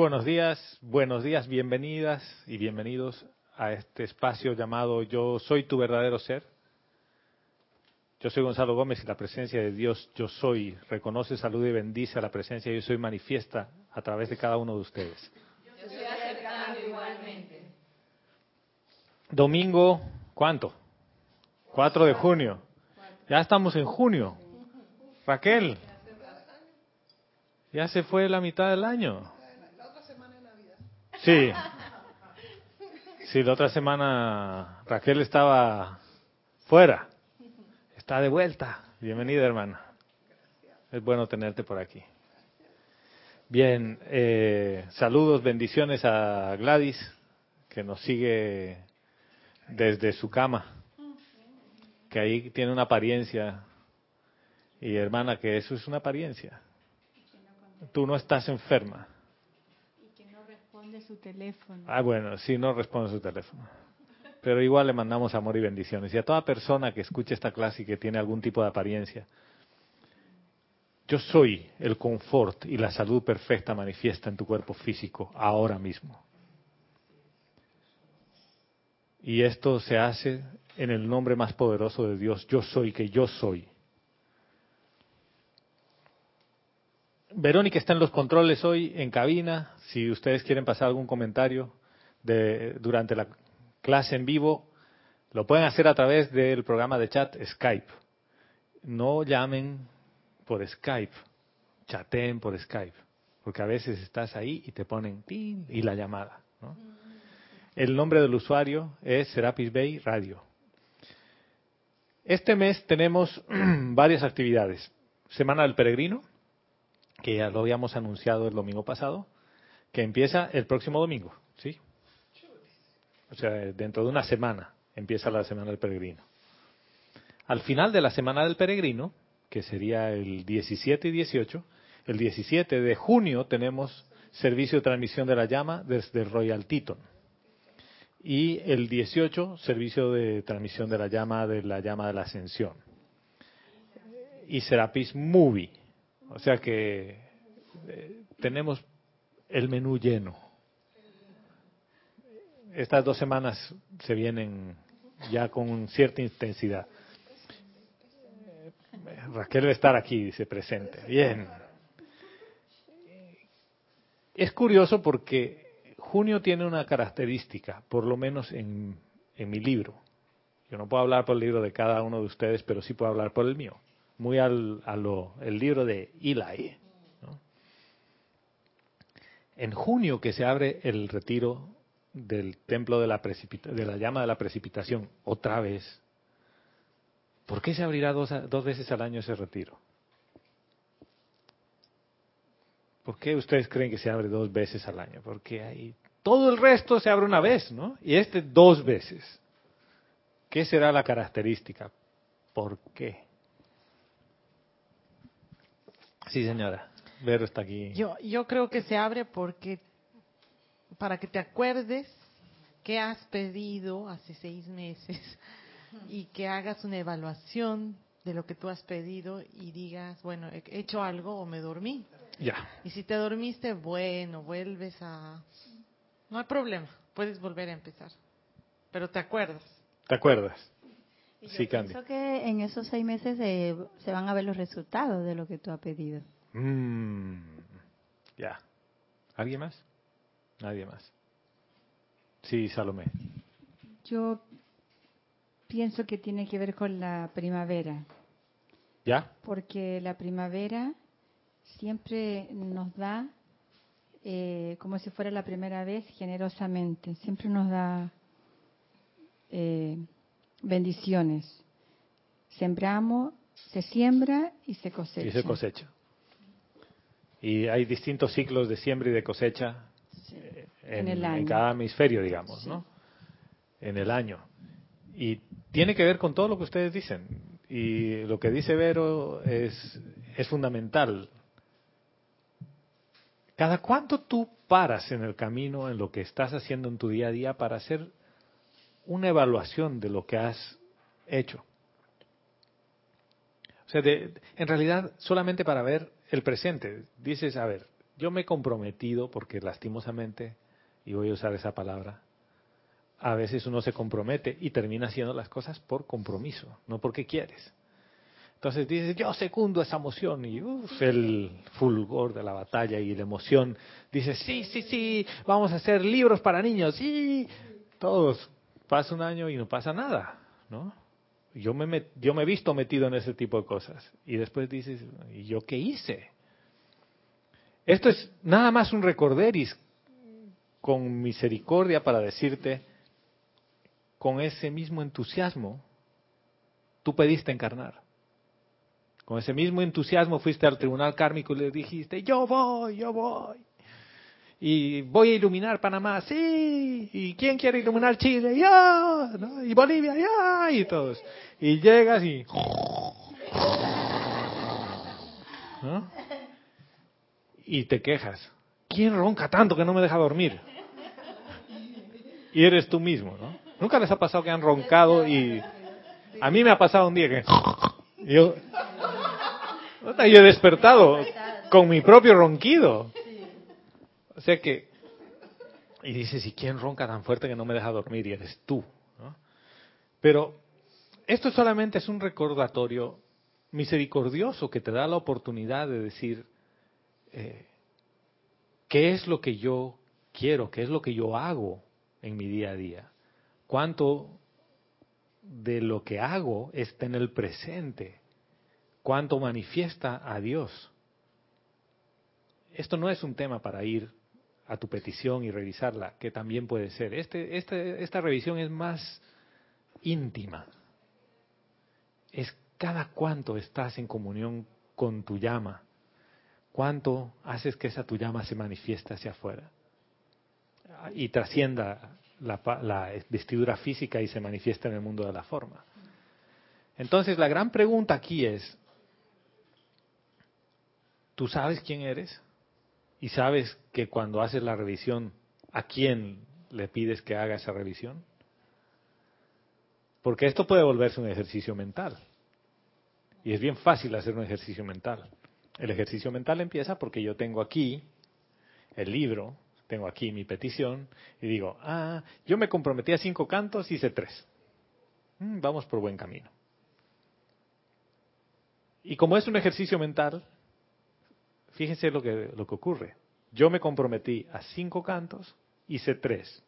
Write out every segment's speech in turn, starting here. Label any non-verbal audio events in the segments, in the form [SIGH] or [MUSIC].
buenos días, buenos días, bienvenidas y bienvenidos a este espacio llamado Yo soy tu verdadero ser. Yo soy Gonzalo Gómez y la presencia de Dios, yo soy, reconoce, saluda y bendice a la presencia yo soy manifiesta a través de cada uno de ustedes. Yo estoy aceptando igualmente. Domingo, ¿cuánto? 4 de junio. Ya estamos en junio. Raquel, ya se fue la mitad del año. Sí. Sí, la otra semana Raquel estaba fuera. Está de vuelta. Bienvenida, hermana. Es bueno tenerte por aquí. Bien, eh, saludos, bendiciones a Gladys, que nos sigue desde su cama, que ahí tiene una apariencia. Y hermana, que eso es una apariencia. Tú no estás enferma. Su teléfono. Ah, bueno, sí, no responde su teléfono. Pero igual le mandamos amor y bendiciones. Y a toda persona que escuche esta clase y que tiene algún tipo de apariencia, yo soy el confort y la salud perfecta manifiesta en tu cuerpo físico ahora mismo. Y esto se hace en el nombre más poderoso de Dios. Yo soy que yo soy. Verónica está en los controles hoy en cabina. Si ustedes quieren pasar algún comentario de, durante la clase en vivo, lo pueden hacer a través del programa de chat Skype. No llamen por Skype, chateen por Skype, porque a veces estás ahí y te ponen y la llamada. El nombre del usuario es Serapis Bay Radio. Este mes tenemos [CLEARS THROAT] varias actividades. Semana del Peregrino, que ya lo habíamos anunciado el domingo pasado, que empieza el próximo domingo, ¿sí? O sea, dentro de una semana empieza la Semana del Peregrino. Al final de la Semana del Peregrino, que sería el 17 y 18, el 17 de junio tenemos servicio de transmisión de la llama desde Royal Teton. Y el 18, servicio de transmisión de la llama de la llama de la ascensión. Y Serapis Movie. O sea que eh, tenemos el menú lleno. Estas dos semanas se vienen ya con cierta intensidad. Raquel debe estar aquí, dice presente. Bien. Es curioso porque junio tiene una característica, por lo menos en, en, mi libro. Yo no puedo hablar por el libro de cada uno de ustedes, pero sí puedo hablar por el mío. Muy al, a lo, el libro de Eli. En junio que se abre el retiro del templo de la, de la llama de la precipitación, otra vez, ¿Por qué se abrirá dos, dos, veces al año ese retiro? ¿Por qué ustedes creen que se abre dos veces al año? Porque ahí todo el resto se abre una vez, ¿no? Y este dos veces. ¿Qué será la característica? ¿Por qué? Sí, señora. Vero está aquí. Yo, yo creo que se abre porque para que te acuerdes qué has pedido hace seis meses y que hagas una evaluación de lo que tú has pedido y digas, bueno, he hecho algo o me dormí. Ya. Y si te dormiste, bueno, vuelves a... No hay problema, puedes volver a empezar. Pero te acuerdas. ¿Te acuerdas? Y yo sí, Candy. pienso que en esos seis meses eh, se van a ver los resultados de lo que tú has pedido. Mm, ya. ¿Alguien más? Nadie más. Sí, Salomé. Yo pienso que tiene que ver con la primavera. ¿Ya? Porque la primavera siempre nos da, eh, como si fuera la primera vez, generosamente. Siempre nos da eh, bendiciones. Sembramos, se siembra y se cosecha. Y se cosecha. Y hay distintos ciclos de siembra y de cosecha Sí. eh, En en, el año. en cada hemisferio, digamos, Sí. ¿no? En el año. Y tiene que ver con todo lo que ustedes dicen. Y lo que dice Vero es, es fundamental. ¿Cada cuánto tú paras en el camino, en lo que estás haciendo en tu día a día, para hacer una evaluación de lo que has hecho? O sea, en realidad, solamente para ver el presente. Dices, a ver, yo me he comprometido, porque lastimosamente, y voy a usar esa palabra, a veces uno se compromete y termina haciendo las cosas por compromiso, no porque quieres. Entonces dices, yo secundo esa emoción y el fulgor de la batalla y la emoción. Dices, sí, sí, sí, vamos a hacer libros para niños, sí. Todos. Pasa un año y no pasa nada, ¿no? Yo me, yo me he visto metido en ese tipo de cosas. Y después dices, ¿y yo qué hice? Esto es nada más un recorderis con misericordia para decirte, con ese mismo entusiasmo, tú pediste encarnar. Con ese mismo entusiasmo fuiste al tribunal kármico y le dijiste, yo voy, yo voy. Y voy a iluminar Panamá, sí. ¿Y quién quiere iluminar Chile? Yo. Y Bolivia, ya. Y todos. Y llegas y... Y te quejas. ¿Quién ronca tanto que no me deja dormir? Y eres tú mismo, ¿no? Nunca les ha pasado que han roncado y... A mí me ha pasado un día que... Yo, yo he despertado con mi propio ronquido. O sea que, y dices, ¿y quién ronca tan fuerte que no me deja dormir? Y eres tú. ¿no? Pero esto solamente es un recordatorio misericordioso que te da la oportunidad de decir, eh, ¿qué es lo que yo quiero? ¿Qué es lo que yo hago en mi día a día? ¿Cuánto de lo que hago está en el presente? ¿Cuánto manifiesta a Dios? Esto no es un tema para ir a tu petición y revisarla, que también puede ser. Este, este, esta revisión es más íntima. Es cada cuánto estás en comunión con tu llama, cuánto haces que esa tu llama se manifieste hacia afuera y trascienda la, la vestidura física y se manifiesta en el mundo de la forma. Entonces la gran pregunta aquí es, ¿tú sabes quién eres? Y sabes que cuando haces la revisión, ¿a quién le pides que haga esa revisión? Porque esto puede volverse un ejercicio mental. Y es bien fácil hacer un ejercicio mental. El ejercicio mental empieza porque yo tengo aquí el libro, tengo aquí mi petición y digo, ah, yo me comprometí a cinco cantos, hice tres. Mm, vamos por buen camino. Y como es un ejercicio mental, Fíjense lo que, lo que ocurre. Yo me comprometí a cinco cantos, hice tres.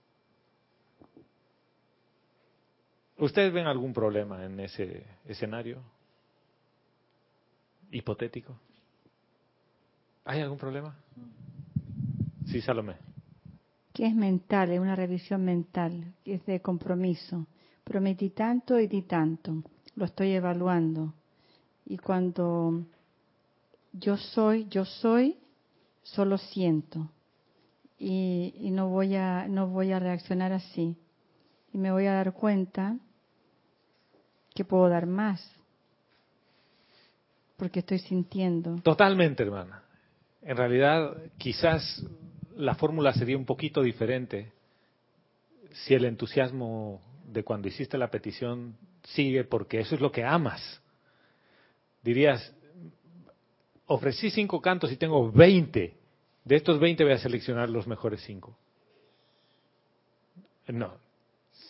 ¿Ustedes ven algún problema en ese escenario hipotético? ¿Hay algún problema? Sí, Salomé. Que es mental, es una revisión mental, es de compromiso. Prometí tanto y di tanto, lo estoy evaluando. Y cuando yo soy, yo soy, solo siento. Y, no voy a no voy a reaccionar así. Y me voy a dar cuenta que puedo dar más. Porque estoy sintiendo. Totalmente, hermana. En realidad, quizás la fórmula sería un poquito diferente si el entusiasmo de cuando hiciste la petición sigue porque eso es lo que amas. Dirías, ofrecí cinco cantos y tengo 20. De estos 20 voy a seleccionar los mejores cinco. No,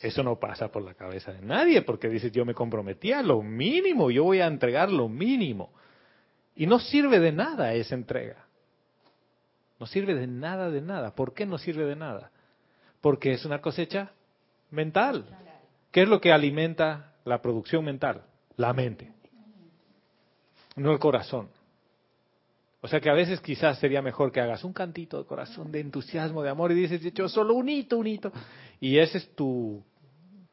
eso no pasa por la cabeza de nadie porque dices yo me comprometí a lo mínimo, yo voy a entregar lo mínimo. Y no sirve de nada esa entrega. No sirve de nada, de nada. ¿Por qué no sirve de nada? Porque es una cosecha mental. ¿Qué es lo que alimenta la producción mental? La mente, no el corazón. O sea que a veces quizás sería mejor que hagas un cantito de corazón, de entusiasmo, de amor, y dices, yo solo un hito, un hito. Y ese es tu,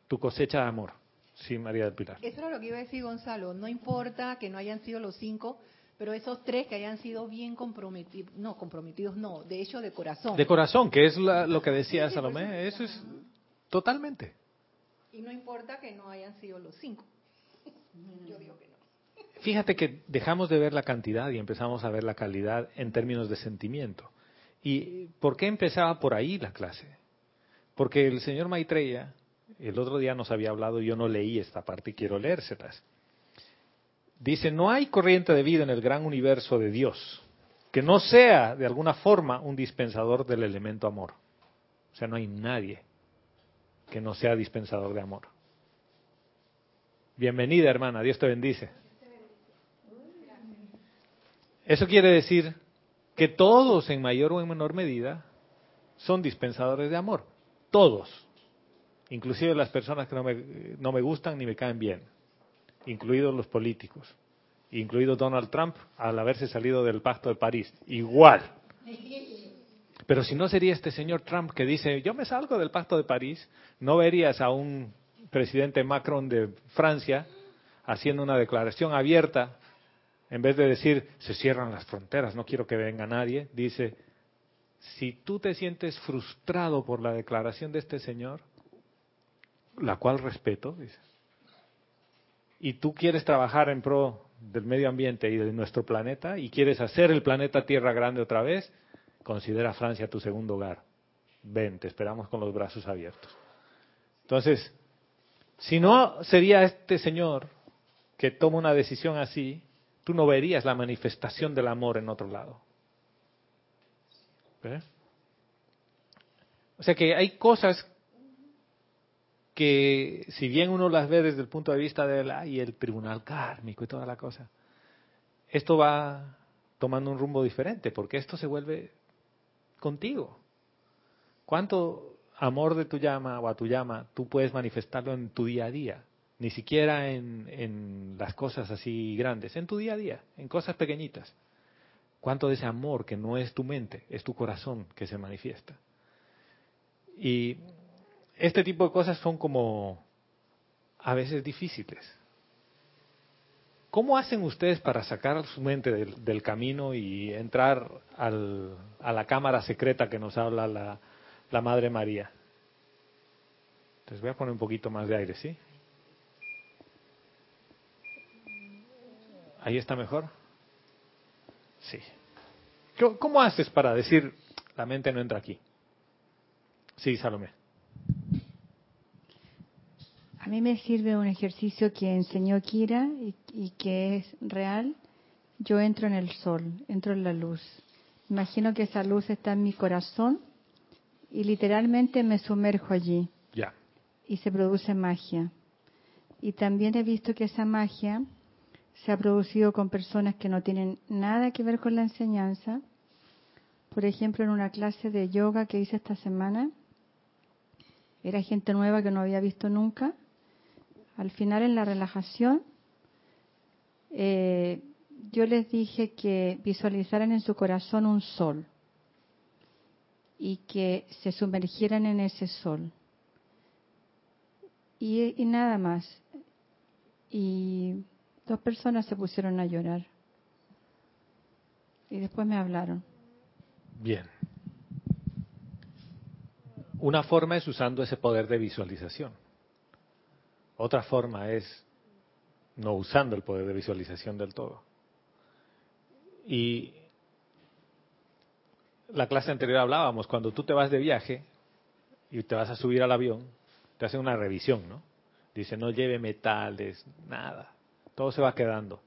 tu cosecha de amor. Sí, María del Pilar. Eso era lo que iba a decir Gonzalo. No importa que no hayan sido los cinco, pero esos tres que hayan sido bien comprometidos, no, comprometidos no, de hecho de corazón. De corazón, que es lo que decía Salomé, eso es totalmente. Y no importa que no hayan sido los cinco. Yo digo que Fíjate que dejamos de ver la cantidad y empezamos a ver la calidad en términos de sentimiento. ¿Y por qué empezaba por ahí la clase? Porque el señor Maitreya, el otro día nos había hablado, yo no leí esta parte y quiero leérselas. Dice, no hay corriente de vida en el gran universo de Dios, que no sea de alguna forma un dispensador del elemento amor. O sea, no hay nadie que no sea dispensador de amor. Bienvenida, hermana, Dios te bendice. Eso quiere decir que todos, en mayor o en menor medida, son dispensadores de amor. Todos. Inclusive las personas que no me, no me gustan ni me caen bien. Incluidos los políticos. Incluido Donald Trump al haberse salido del pacto de París. Igual. Pero si no sería este señor Trump que dice, yo me salgo del pacto de París, no verías a un presidente Macron de Francia haciendo una declaración abierta, en vez de decir, se cierran las fronteras, no quiero que venga nadie, dice, si tú te sientes frustrado por la declaración de este señor, la cual respeto, dice, y tú quieres trabajar en pro del medio ambiente y de nuestro planeta y quieres hacer el planeta Tierra grande otra vez, considera Francia tu segundo hogar. Ven, te esperamos con los brazos abiertos. Entonces, si no sería este señor que toma una decisión así, tú no verías la manifestación del amor en otro lado. O sea que hay cosas que si bien uno las ve desde el punto de vista del y el tribunal kármico y toda la cosa, esto va tomando un rumbo diferente, porque esto se vuelve contigo. ¿Cuánto amor de tu llama o a tu llama tú puedes manifestarlo en tu día a día? Ni siquiera en, en las cosas así grandes, en tu día a día, en cosas pequeñitas. ¿Cuánto de ese amor que no es tu mente, es tu corazón que se manifiesta? Y este tipo de cosas son como a veces difíciles. ¿Cómo hacen ustedes para sacar su mente del, camino y entrar al, a la cámara secreta que nos habla la, la Madre María? Entonces voy a poner un poquito más de aire, ¿sí? ¿Ahí está mejor? Sí. ¿Cómo haces para decir la mente no entra aquí? Sí, Salomé. A mí me sirve un ejercicio que enseñó Kira y, que es real. Yo entro en el sol, entro en la luz. Imagino que esa luz está en mi corazón y literalmente me sumerjo allí. Ya. Y se produce magia. Y también he visto que esa magia se ha producido con personas que no tienen nada que ver con la enseñanza. Por ejemplo, en una clase de yoga que hice esta semana, era gente nueva que no había visto nunca al final en la relajación, eh, yo les dije que visualizaran en su corazón un sol y que se sumergieran en ese sol. Y, y, nada más. Y dos personas se pusieron a llorar. Y después me hablaron. Bien. Una forma es usando ese poder de visualización. Otra forma es no usando el poder de visualización del todo. Y la clase anterior hablábamos, cuando tú te vas de viaje y te vas a subir al avión, te hacen una revisión, ¿no? Dice, no lleve metales, nada, todo se va quedando.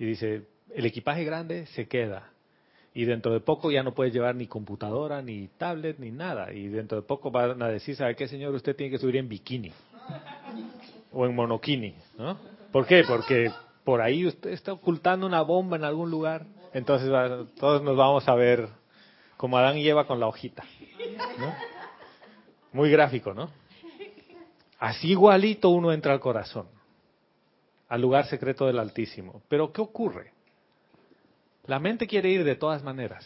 Y dice, el equipaje grande se queda. Y dentro de poco ya no puedes llevar ni computadora, ni tablet, ni nada. Y dentro de poco van a decir, ¿sabe qué, señor? Usted tiene que subir en bikini o en monokini, ¿no? ¿Por qué? Porque por ahí usted está ocultando una bomba en algún lugar, entonces todos nos vamos a ver como Adán y Eva con la hojita, ¿no? Muy gráfico, ¿no? Así igualito uno entra al corazón, al lugar secreto del Altísimo. Pero ¿qué ocurre? La mente quiere ir de todas maneras.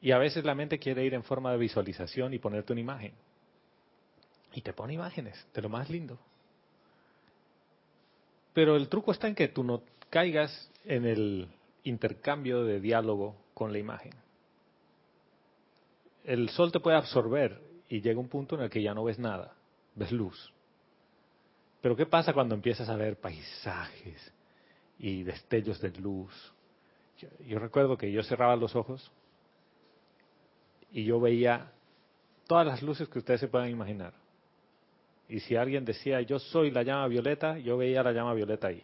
Y a veces la mente quiere ir en forma de visualización y ponerte una imagen. Y te pone imágenes de lo más lindo. Pero el truco está en que tú no caigas en el intercambio de diálogo con la imagen. El sol te puede absorber y llega un punto en el que ya no ves nada, ves luz. Pero ¿qué pasa cuando empiezas a ver paisajes y destellos de luz? Yo, yo recuerdo que yo cerraba los ojos y yo veía todas las luces que ustedes se puedan imaginar y si alguien decía, yo soy la llama violeta, yo veía la llama violeta ahí.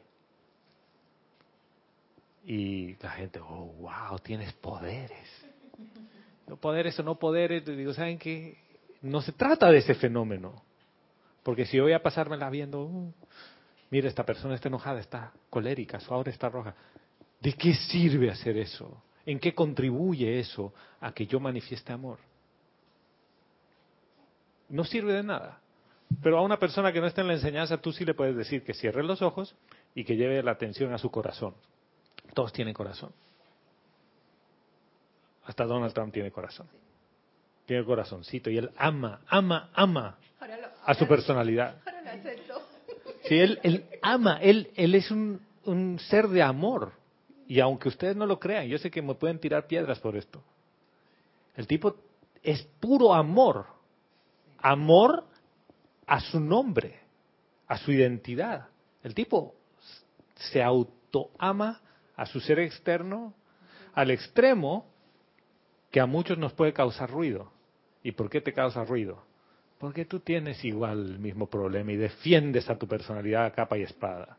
Y la gente, oh, wow, tienes poderes. No poderes o no poderes, digo, ¿saben qué? No se trata de ese fenómeno. Porque si voy a pasármela viendo, uh, mira, esta persona está enojada, está colérica, su aura está roja. ¿De qué sirve hacer eso? ¿En qué contribuye eso a que yo manifieste amor? No sirve de nada. Pero a una persona que no está en la enseñanza, tú sí le puedes decir que cierre los ojos y que lleve la atención a su corazón. Todos tienen corazón. Hasta Donald Trump tiene corazón. Tiene corazoncito y él ama, ama, ama a su personalidad. Sí, él, él ama, él, él es un, un ser de amor. Y aunque ustedes no lo crean, yo sé que me pueden tirar piedras por esto. El tipo es puro amor. Amor a su nombre, a su identidad. El tipo se autoama a su ser externo al extremo que a muchos nos puede causar ruido. ¿Y por qué te causa ruido? Porque tú tienes igual el mismo problema y defiendes a tu personalidad a capa y espada.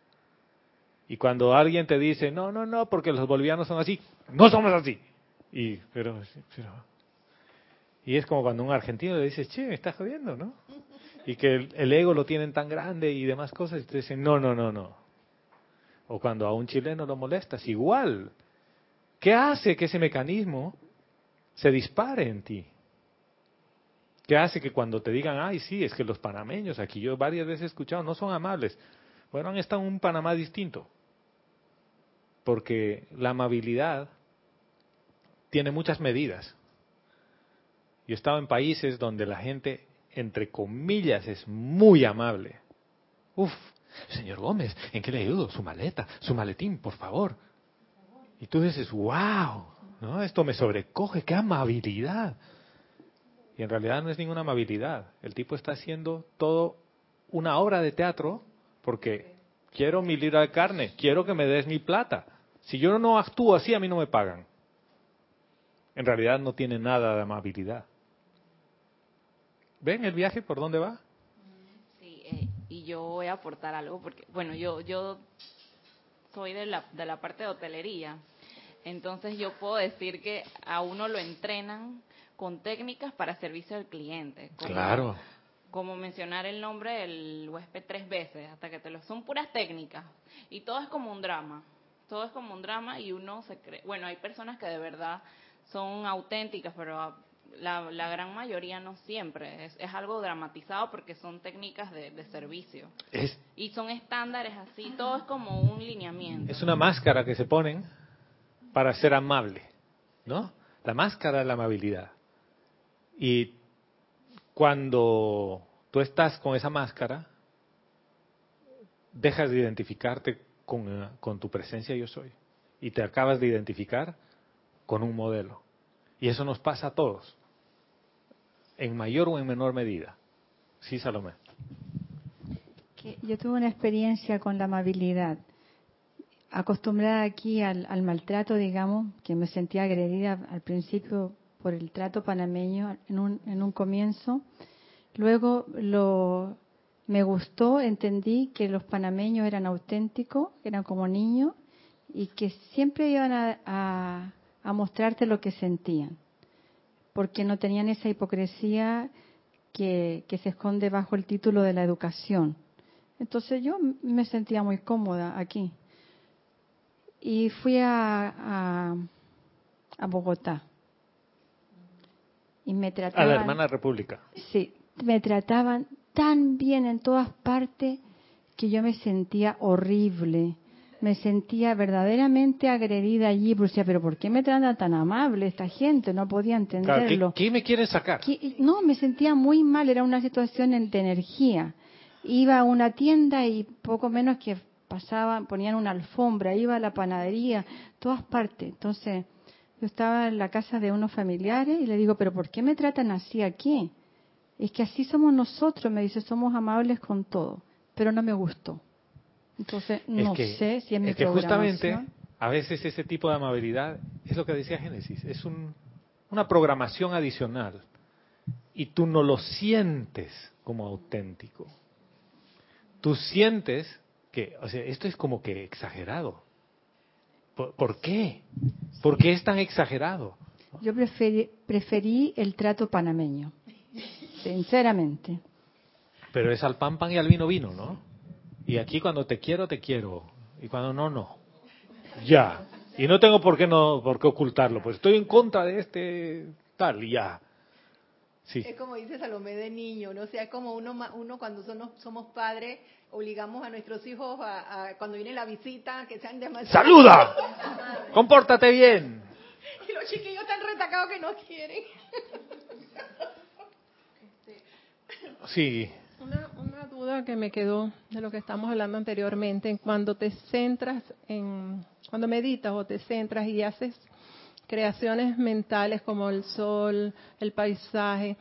Y cuando alguien te dice, no, no, no, porque los bolivianos son así, no somos así. Y, pero, y es como cuando un argentino le dice, che, me estás jodiendo, ¿no? Y que el, el ego lo tienen tan grande y demás cosas, y te dicen, no, no, no, no. O cuando a un chileno lo molestas, igual. ¿Qué hace que ese mecanismo se dispare en ti? ¿Qué hace que cuando te digan, ay, sí, es que los panameños, aquí yo varias veces he escuchado, no son amables? Bueno, han estado en un Panamá distinto. Porque la amabilidad tiene muchas medidas. Yo he estado en países donde la gente, entre comillas, es muy amable. Uf, señor Gómez, ¿en qué le ayudo? Su maleta, su maletín, por favor. Y tú dices, wow, ¿no? Esto me sobrecoge, qué amabilidad. Y en realidad no es ninguna amabilidad. El tipo está haciendo todo una obra de teatro porque quiero mi libra de carne, quiero que me des mi plata. Si yo no actúo así, a mí no me pagan. En realidad no tiene nada de amabilidad. ¿Ven el viaje por dónde va? Sí, eh, y yo voy a aportar algo porque, bueno, yo yo soy de la, de la parte de hotelería, entonces yo puedo decir que a uno lo entrenan con técnicas para servicio al cliente. Como, claro. Como mencionar el nombre del huésped tres veces, hasta que te lo... Son puras técnicas. Y todo es como un drama. Todo es como un drama y uno se cree... Bueno, hay personas que de verdad son auténticas, pero la, la gran mayoría no siempre. Es, es, algo dramatizado porque son técnicas de, de servicio. Es, y son estándares así, todo es como un lineamiento. Es una máscara que se ponen para ser amable, ¿no? La máscara de la amabilidad. Y cuando tú estás con esa máscara, dejas de identificarte con, con, tu presencia yo soy. Y te acabas de identificar con un modelo. Y eso nos pasa a todos, en mayor o en menor medida. Sí, Salomé. Yo tuve una experiencia con la amabilidad. Acostumbrada aquí al, al maltrato, digamos, que me sentía agredida al principio por el trato panameño en un, en un comienzo. Luego lo, me gustó, entendí que los panameños eran auténticos, eran como niños y que siempre iban a, mostrarte lo que sentían, porque no tenían esa hipocresía que, se esconde bajo el título de la educación. Entonces yo me sentía muy cómoda aquí. Y fui a, a Bogotá y me trataban... A la hermana república. Sí, me trataban tan bien en todas partes que yo me sentía horrible. Me sentía verdaderamente agredida allí, pero decía, pero ¿por qué me tratan tan amable esta gente? No podía entenderlo. Claro, ¿qué, ¿qué, me quieren sacar? ¿Qué? No, me sentía muy mal, era una situación de energía. Iba a una tienda y poco menos que pasaban, ponían una alfombra, iba a la panadería, todas partes. Entonces, yo estaba en la casa de unos familiares y le digo, pero ¿por qué me tratan así aquí? Es que así somos nosotros, me dice, somos amables con todo, pero no me gustó. Entonces, no es que, sé si es mi es que justamente a veces ese tipo de amabilidad es lo que decía Génesis, es un, una programación adicional y tú no lo sientes como auténtico. Tú sientes que, o sea, esto es como que exagerado. ¿Por, por qué? ¿Por qué es tan exagerado? Yo preferí, preferí el trato panameño, sinceramente. Pero es al pan pan y al vino vino, ¿no? Y aquí cuando te quiero, te quiero. Y cuando no, no. Ya. Y no tengo por qué no por qué ocultarlo. Pues estoy en contra de este tal y ya. Sí. Es como dice Salomé de niño, ¿no? O sea, es como uno, uno cuando somos, somos padres, obligamos a nuestros hijos a, a- cuando viene la visita, que sean demasiado... ¡Saluda! [LAUGHS] ¡Compórtate bien! Y los chiquillos están retacados que no quieren. [LAUGHS] Sí. Una, una duda que me quedó de lo que estamos hablando anteriormente, cuando te centras en, cuando meditas o te centras y haces creaciones mentales como el sol, el paisaje,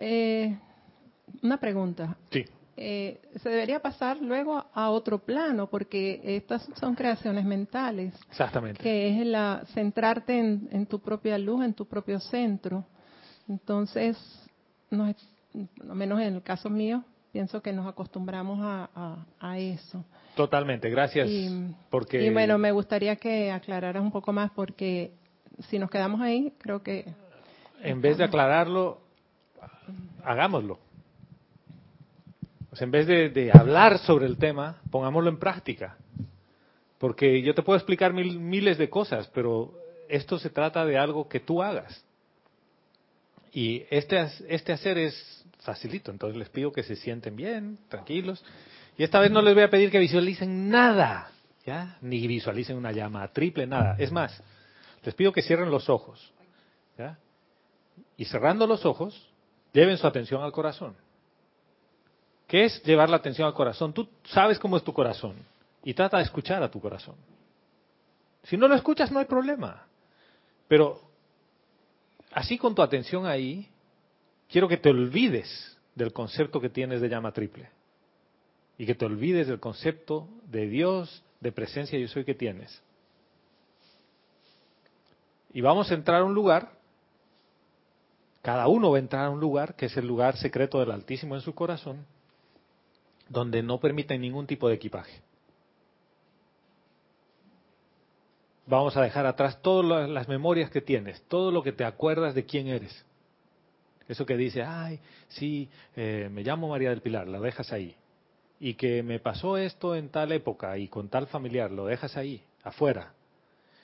eh, una pregunta, Sí. eh, se debería pasar luego a otro plano porque estas son creaciones mentales, Exactamente. que es la centrarte en, en tu propia luz, en tu propio centro. Entonces, nos, menos en el caso mío, pienso que nos acostumbramos a, a- a eso. Totalmente. Gracias. Y, porque y bueno, me gustaría que aclararas un poco más porque si nos quedamos ahí, creo que en vez de aclararlo, hagámoslo. O sea, en vez de, de hablar sobre el tema, pongámoslo en práctica. Porque yo te puedo explicar mil- miles de cosas, pero esto se trata de algo que tú hagas. Y este, este hacer es facilito, entonces les pido que se sienten bien, tranquilos. Y esta vez no les voy a pedir que visualicen nada, ¿ya? Ni visualicen una llama triple, nada. Es más, les pido que cierren los ojos. Y cerrando los ojos, lleven su atención al corazón. ¿Qué es llevar la atención al corazón? Tú sabes cómo es tu corazón y trata de escuchar a tu corazón. Si no lo escuchas, no hay problema. Pero así con tu atención ahí, quiero que te olvides del concepto que tienes de llama triple. Y que te olvides del concepto de Dios, de presencia yo soy que tienes. Y vamos a entrar a un lugar, cada uno va a entrar a un lugar que es el lugar secreto del Altísimo en su corazón, donde no permiten ningún tipo de equipaje. Vamos a dejar atrás todas la- las memorias que tienes, todo lo que te acuerdas de quién eres. Eso que dice, ay, sí, eh, me llamo María del Pilar, lo dejas ahí. Y que me pasó esto en tal época y con tal familiar, lo dejas ahí, afuera.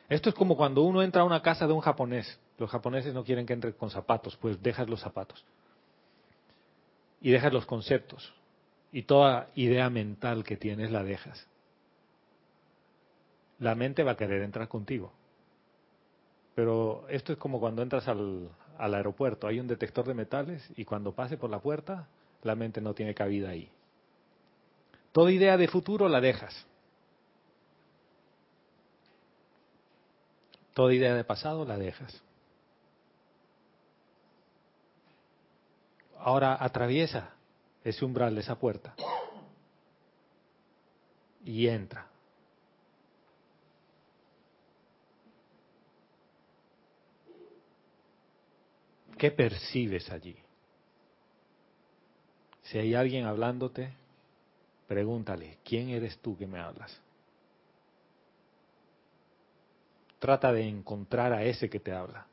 Esto es como cuando uno entra a una casa de un japonés. Los japoneses no quieren que entre con zapatos, pues dejas los zapatos. Y dejas los conceptos. Y toda idea mental que tienes la dejas. La mente va a querer entrar contigo. Pero esto es como cuando entras al, al aeropuerto. Hay un detector de metales y cuando pase por la puerta, la mente no tiene cabida ahí. Toda idea de futuro la dejas. Toda idea de pasado la dejas. Ahora atraviesa ese umbral de esa puerta y entra. ¿Qué percibes allí? Si hay alguien hablándote, pregúntale, ¿quién eres tú que me hablas? Trata de encontrar a ese que te habla.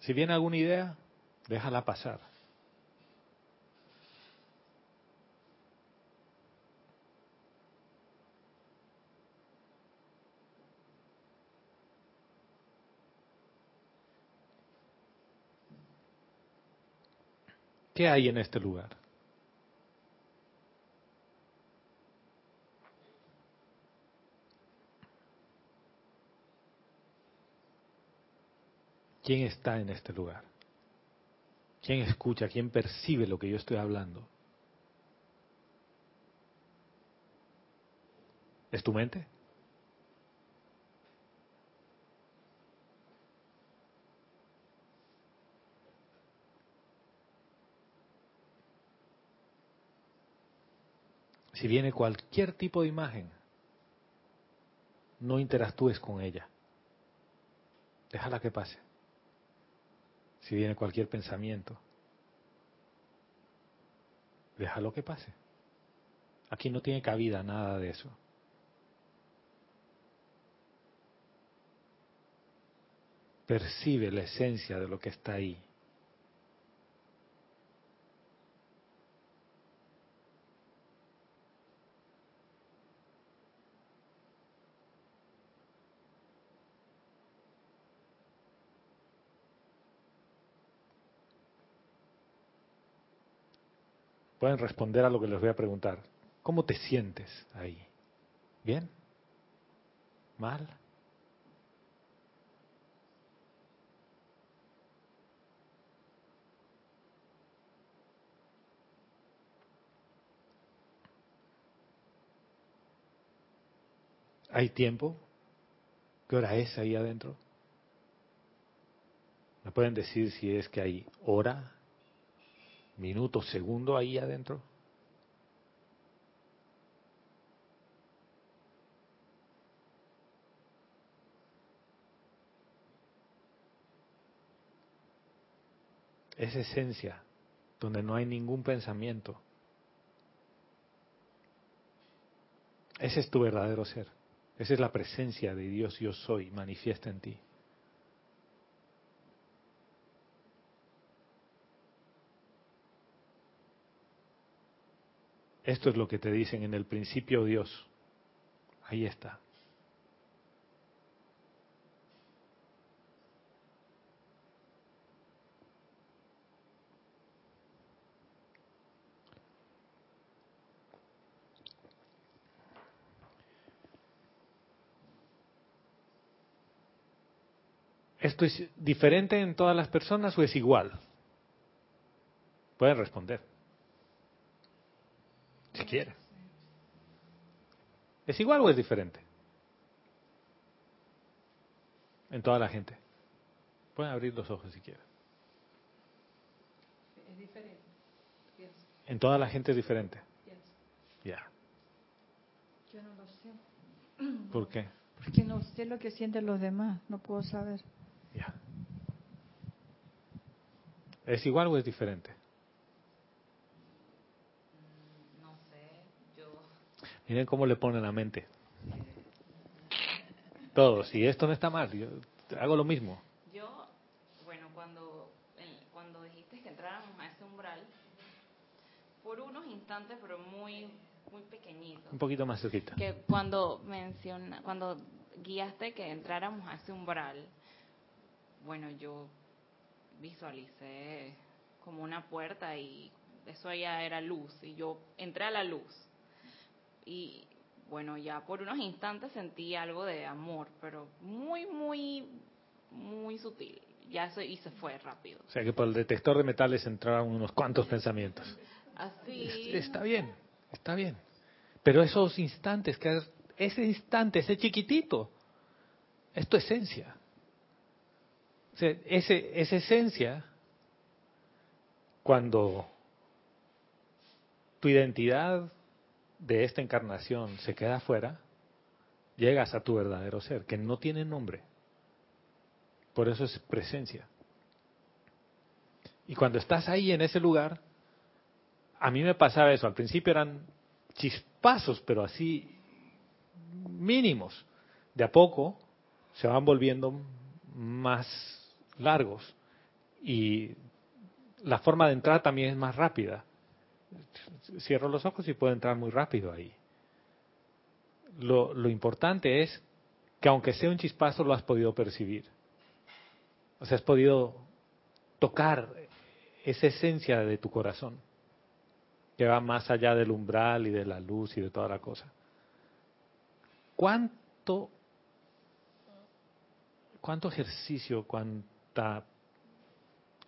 Si viene alguna idea, déjala pasar. ¿Qué hay en este lugar? ¿Quién está en este lugar? ¿Quién escucha? ¿Quién percibe lo que yo estoy hablando? ¿Es tu mente? Si viene cualquier tipo de imagen, no interactúes con ella. Déjala que pase. Si viene cualquier pensamiento, déjalo que pase. Aquí no tiene cabida nada de eso. Percibe la esencia de lo que está ahí. Pueden responder a lo que les voy a preguntar. ¿Cómo te sientes ahí? ¿Bien? ¿Mal? ¿Hay tiempo? ¿Qué hora es ahí adentro? ¿Me pueden decir si es que hay hora, minuto, segundo ahí adentro? Es esencia, donde no hay ningún pensamiento. Ese es tu verdadero ser. Esa es la presencia de Dios yo soy, manifiesta en ti. Esto es lo que te dicen en el principio Dios. Ahí está. ¿Esto es diferente en todas las personas o es igual? Pueden responder. Si quiere. ¿Es igual o es diferente? En toda la gente. Pueden abrir los ojos si quieren. Es diferente. En toda la gente es diferente. Ya. Yo no lo sé. [CLEARS THROAT] ¿Por qué? Porque no sé lo que sienten los demás, no puedo saber. Ya. ¿Es igual o es diferente? No sé, yo Miren cómo le ponen la mente. Todos. Y esto no está mal. Yo hago lo mismo. Yo, bueno, cuando, cuando dijiste que entráramos a ese umbral, por unos instantes, pero muy, muy pequeñitos, Un poquito más cerquita. que cuando menciona, cuando guiaste que entráramos a ese umbral, bueno, yo visualicé como una puerta y eso ya era luz y yo entré a la luz y bueno, ya por unos instantes sentí algo de amor, pero muy, muy, muy sutil. Ya se, y se fue rápido. O sea que por el detector de metales entraron unos cuantos pensamientos. Así. Está bien, está bien. Pero esos instantes, que ese instante, ese chiquitito, es tu esencia. O sea, ese, esa esencia, cuando tu identidad de esta encarnación se queda afuera, llegas a tu verdadero ser, que no tiene nombre. Por eso es presencia. Y cuando estás ahí en ese lugar, a mí me pasaba eso. Al principio eran chispazos, pero así mínimos. De a poco se van volviendo más largos. Y la forma de entrar también es más rápida. Cierro los ojos y puedo entrar muy rápido ahí. Lo, lo importante es que aunque sea un chispazo lo has podido percibir. O sea, has podido tocar esa esencia de tu corazón que va más allá del umbral y de la luz y de toda la cosa. ¿Cuánto, cuánto ejercicio, cuánta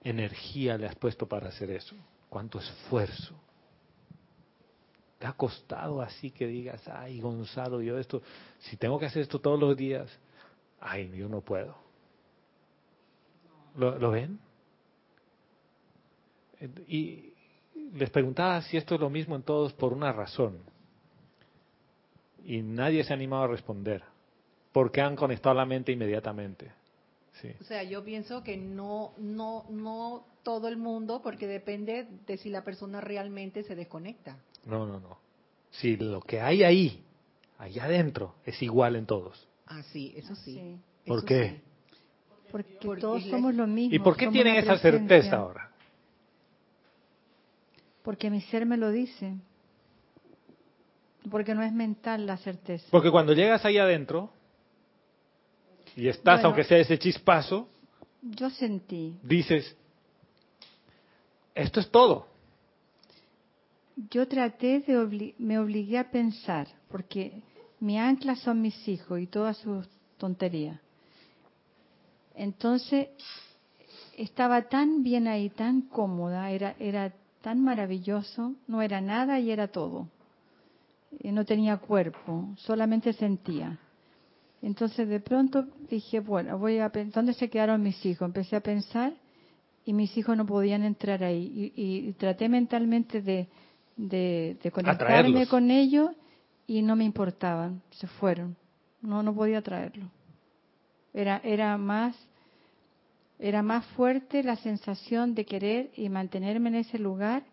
energía le has puesto para hacer eso? ¿Cuánto esfuerzo? ¿Te ha costado así que digas, ay Gonzalo, yo esto, si tengo que hacer esto todos los días, ay, yo no puedo? ¿Lo, ¿lo ven? Y les preguntaba si esto es lo mismo en todos por una razón. Y nadie se ha animado a responder. Porque han conectado la mente inmediatamente. Sí. O sea, yo pienso que no, no, no todo el mundo, porque depende de si la persona realmente se desconecta. No, no, no. si lo que hay ahí, allá adentro, es igual en todos. Ah, sí, eso sí. Sí. ¿Por Eso qué? sí. Porque, Porque todos somos lo mismo. ¿Y por qué tienen esa certeza ahora? Porque mi ser me lo dice. Porque no es mental la certeza. Porque cuando llegas ahí adentro y estás, Bueno. aunque sea ese chispazo, Yo sentí, dices, esto es todo. Yo traté de, me obligué a pensar, porque mi ancla son mis hijos y todas sus tonterías. Entonces, estaba tan bien ahí, tan cómoda, era, era tan maravilloso, no era nada y era todo. Eh, No tenía cuerpo, solamente sentía. Entonces de pronto dije, bueno, voy a ¿dónde se quedaron mis hijos? Empecé a pensar y mis hijos no podían entrar ahí. Y traté mentalmente de, de, de conectarme Atraerlos. con ellos y no me importaban, se fueron. No, no podía traerlo. Era, era más, era más fuerte la sensación de querer y mantenerme en ese lugar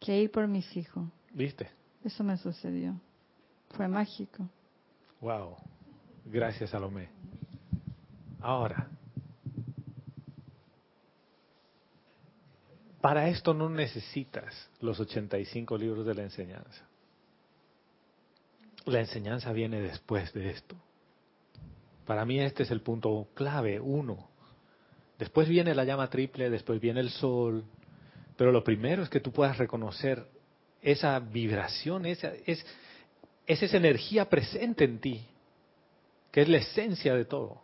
que ir por mis hijos. ¿Viste? Eso me sucedió. Fue mágico. Wow. Gracias, Salomé. Ahora, para esto no necesitas los 85 libros de la enseñanza. La enseñanza viene después de esto. Para mí este es el punto clave, uno. Después viene la llama triple, después viene el sol, pero lo primero es que tú puedas reconocer esa vibración, esa, es, es esa energía presente en ti, que es la esencia de todo.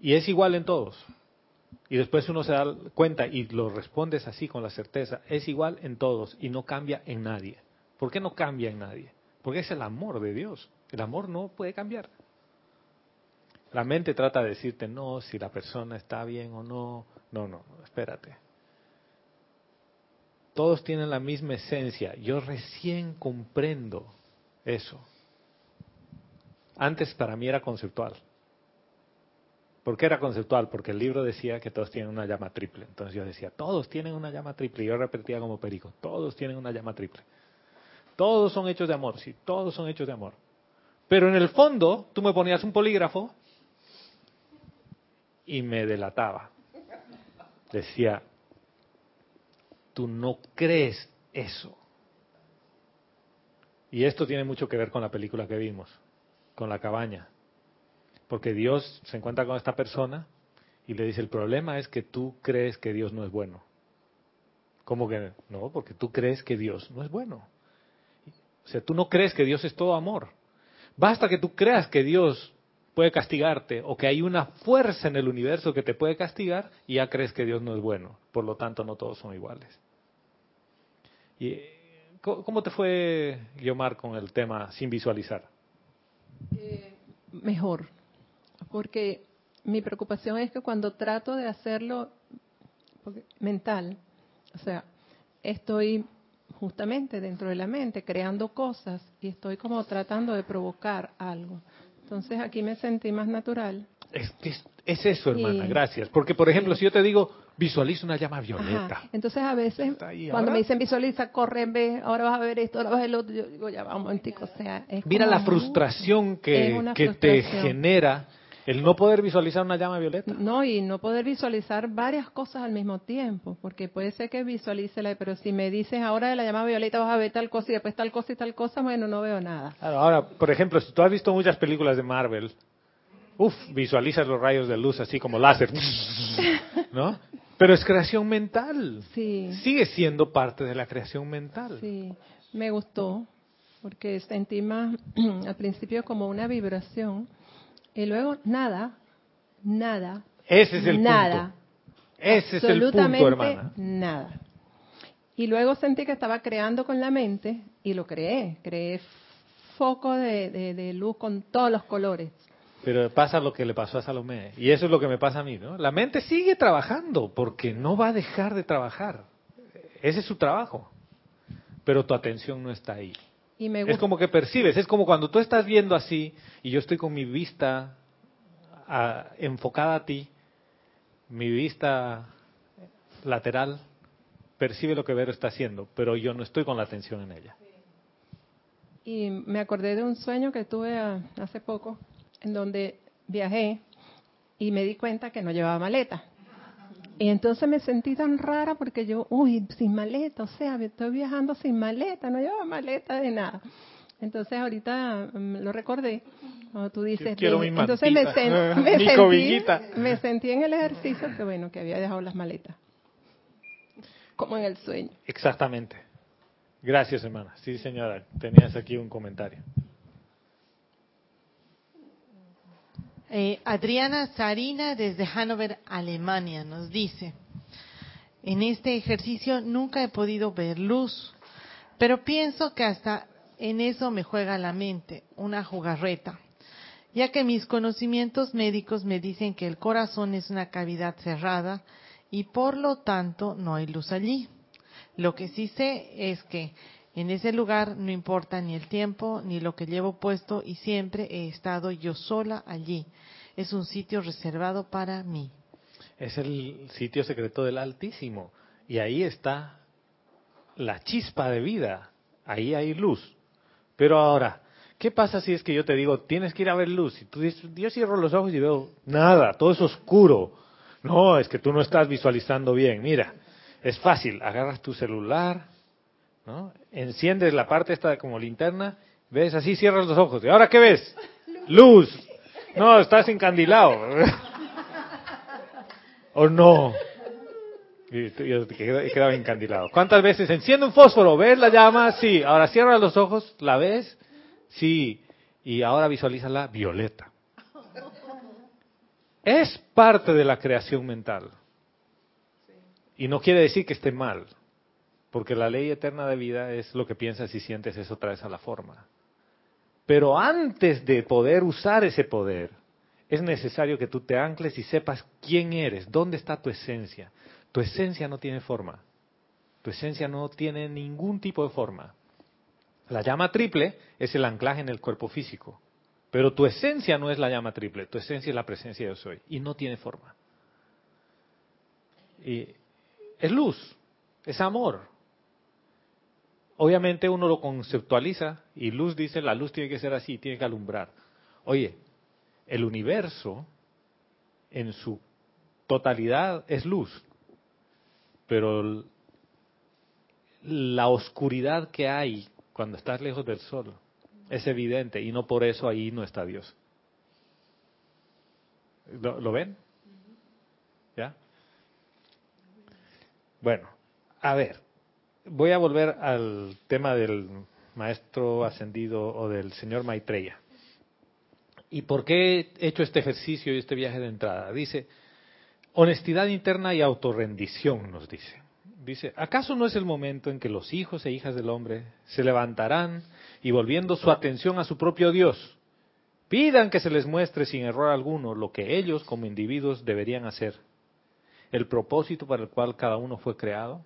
Y es igual en todos. Y después uno se da cuenta y lo respondes así con la certeza, es igual en todos y no cambia en nadie. ¿Por qué no cambia en nadie? Porque es el amor de Dios. El amor no puede cambiar. La mente trata de decirte, no, si la persona está bien o no. No, no, espérate. Todos tienen la misma esencia. Yo recién comprendo eso. Antes para mí era conceptual. ¿Por qué era conceptual? Porque el libro decía que todos tienen una llama triple. Entonces yo decía, todos tienen una llama triple. Y yo repetía como perico, todos tienen una llama triple. Todos son hechos de amor, sí, todos son hechos de amor. Pero en el fondo, tú me ponías un polígrafo y me delataba. Decía, tú no crees eso. Y esto tiene mucho que ver con la película que vimos, con la cabaña. Porque Dios se encuentra con esta persona y le dice, el problema es que tú crees que Dios no es bueno. ¿Cómo que no? Porque tú crees que Dios no es bueno. O sea, tú no crees que Dios es todo amor. Basta que tú creas que Dios puede castigarte o que hay una fuerza en el universo que te puede castigar y ya crees que Dios no es bueno. Por lo tanto, no todos son iguales. ¿Y eh, cómo te fue, Guiomar, con el tema sin visualizar? Eh, mejor, porque mi preocupación es que cuando trato de hacerlo mental, o sea, estoy justamente dentro de la mente creando cosas y estoy como tratando de provocar algo. Entonces aquí me sentí más natural. Es, es, es eso, hermana, Y- gracias. Porque, por ejemplo, si yo te digo, visualiza una llama violeta. Ajá. Entonces a veces ahí, cuando me dicen visualiza, corre, ve, ahora vas a ver esto, ahora vas a ver lo otro, yo digo ya va un momentico, o sea, es Mira como la frustración que, que te genera el no poder visualizar una llama violeta. No, y no poder visualizar varias cosas al mismo tiempo, porque puede ser que visualice la, pero si me dices ahora de la llamada violeta vas a ver tal cosa y después tal cosa y tal cosa, bueno, no veo nada. Claro, ahora, por ejemplo, si tú has visto muchas películas de Marvel, uff, visualizas los rayos de luz así como láser, [LAUGHS] ¿no? Pero es creación mental. Sí, Sigue siendo parte de la creación mental. sí, me gustó, porque sentí más [CLEARS THROAT] al principio como una vibración y luego nada, nada, Ese es el nada. punto. Ese es el punto, absolutamente hermana. Nada. Y luego sentí que estaba creando con la mente y lo creé. Creé foco de, de- de luz con todos los colores. Pero pasa lo que le pasó a Salomé. Y eso es lo que me pasa a mí, ¿no? La mente sigue trabajando porque no va a dejar de trabajar. Ese es su trabajo. Pero tu atención no está ahí. Y me Es como que percibes, es como cuando tú estás viendo así y yo estoy con mi vista ah, enfocada a ti, mi vista lateral percibe lo que Vero está haciendo, pero yo no estoy con la atención en ella. y me acordé de un sueño que tuve ah, hace poco, en donde viajé y me di cuenta que no llevaba maleta. Y entonces me sentí tan rara porque yo, uy, sin maleta, o sea, estoy viajando sin maleta, no llevaba maleta de nada. Entonces ahorita mm, lo recordé, cuando tú dices, quiero mi entonces me, sen- [LAUGHS] mi me sentí, me sentí en el ejercicio que bueno, que había dejado las maletas, como en el sueño. Exactamente. Gracias, hermana. Sí, señora, tenías aquí un comentario. Eh, Adriana Sarina desde Hannover, Alemania, nos dice, en este ejercicio nunca he podido ver luz, pero pienso que hasta en eso me juega la mente, una jugarreta, ya que mis conocimientos médicos me dicen que el corazón es una cavidad cerrada y por lo tanto no hay luz allí. Lo que sí sé es que en ese lugar no importa ni el tiempo ni lo que llevo puesto y siempre he estado yo sola allí. Es un sitio reservado para mí. Es el sitio secreto del Altísimo. Y ahí está la chispa de vida. Ahí hay luz. Pero ahora, ¿qué pasa si es que yo te digo, tienes que ir a ver luz? Y tú dices, yo cierro los ojos y veo nada, todo es oscuro. No, es que tú no estás visualizando bien. Mira, es fácil. Agarras tu celular, ¿no? Enciendes la parte esta como linterna, ves así, cierras los ojos. ¿Y ahora qué ves? Luz. No, estás encandilado. [LAUGHS] ¿O no? Yo qued- he quedado encandilado. ¿Cuántas veces enciende un fósforo? ¿Ves la llama? Sí. Ahora cierra los ojos, ¿la ves? Sí. Y ahora visualízala violeta. Es parte de la creación mental. Y no quiere decir que esté mal, porque la ley eterna de vida es lo que piensas y sientes, eso traes a la forma. Pero antes de poder usar ese poder, es necesario que tú te ancles y sepas quién eres, dónde está tu esencia. Tu esencia no tiene forma. Tu esencia no tiene ningún tipo de forma. La llama triple es el anclaje en el cuerpo físico. Pero tu esencia no es la llama triple, tu esencia es la presencia de yo soy y no tiene forma. Y es luz, es amor. Obviamente uno lo conceptualiza y luz dice, la luz tiene que ser así, tiene que alumbrar. Oye, el universo en su totalidad es luz, pero la oscuridad que hay cuando estás lejos del sol es evidente y no por eso ahí no está Dios. ¿Lo, lo ven? ¿Ya? Bueno, a ver, voy a volver al tema del maestro ascendido o del señor Maitreya. ¿Y por qué he hecho este ejercicio y este viaje de entrada? Dice, honestidad interna y autorrendición, nos dice. Dice, ¿acaso no es el momento en que los hijos e hijas del hombre se levantarán y volviendo su atención a su propio Dios, pidan que se les muestre sin error alguno lo que ellos como individuos deberían hacer, el propósito para el cual cada uno fue creado?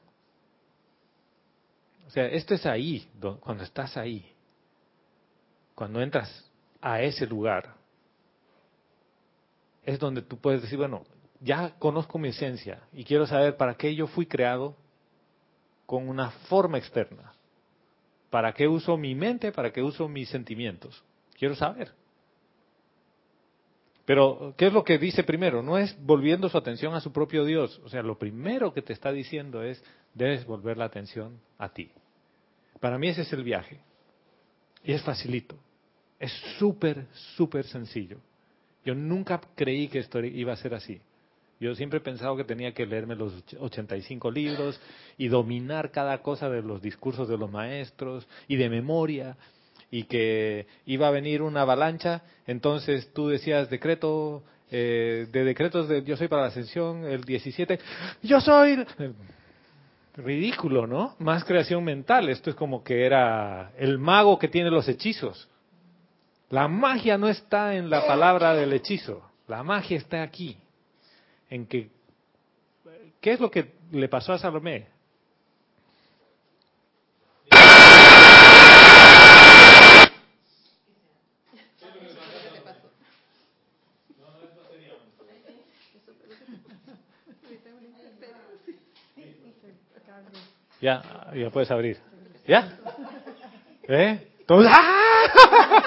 O sea, esto es ahí, do- cuando estás ahí, cuando entras a ese lugar, es donde tú puedes decir, bueno, ya conozco mi esencia y quiero saber para qué yo fui creado con una forma externa. ¿Para qué uso mi mente? ¿Para qué uso mis sentimientos? Quiero saber. Pero, ¿qué es lo que dice primero? No es volviendo su atención a su propio Dios. O sea, lo primero que te está diciendo es, debes volver la atención a ti. Para mí ese es el viaje. Y es facilito. Es súper, súper sencillo. Yo nunca creí que esto iba a ser así. Yo siempre he pensado que tenía que leerme los 85 libros y dominar cada cosa de los discursos de los maestros y de memoria y que iba a venir una avalancha, entonces tú decías decreto eh, de decretos de yo soy para la ascensión el 17, yo soy ridículo, ¿no? Más creación mental, esto es como que era el mago que tiene los hechizos. La magia no está en la palabra del hechizo, la magia está aquí en que ¿qué es lo que le pasó a Salomé? Ya, ya puedes abrir. ¿Ya? ¿Eh? ¡ah!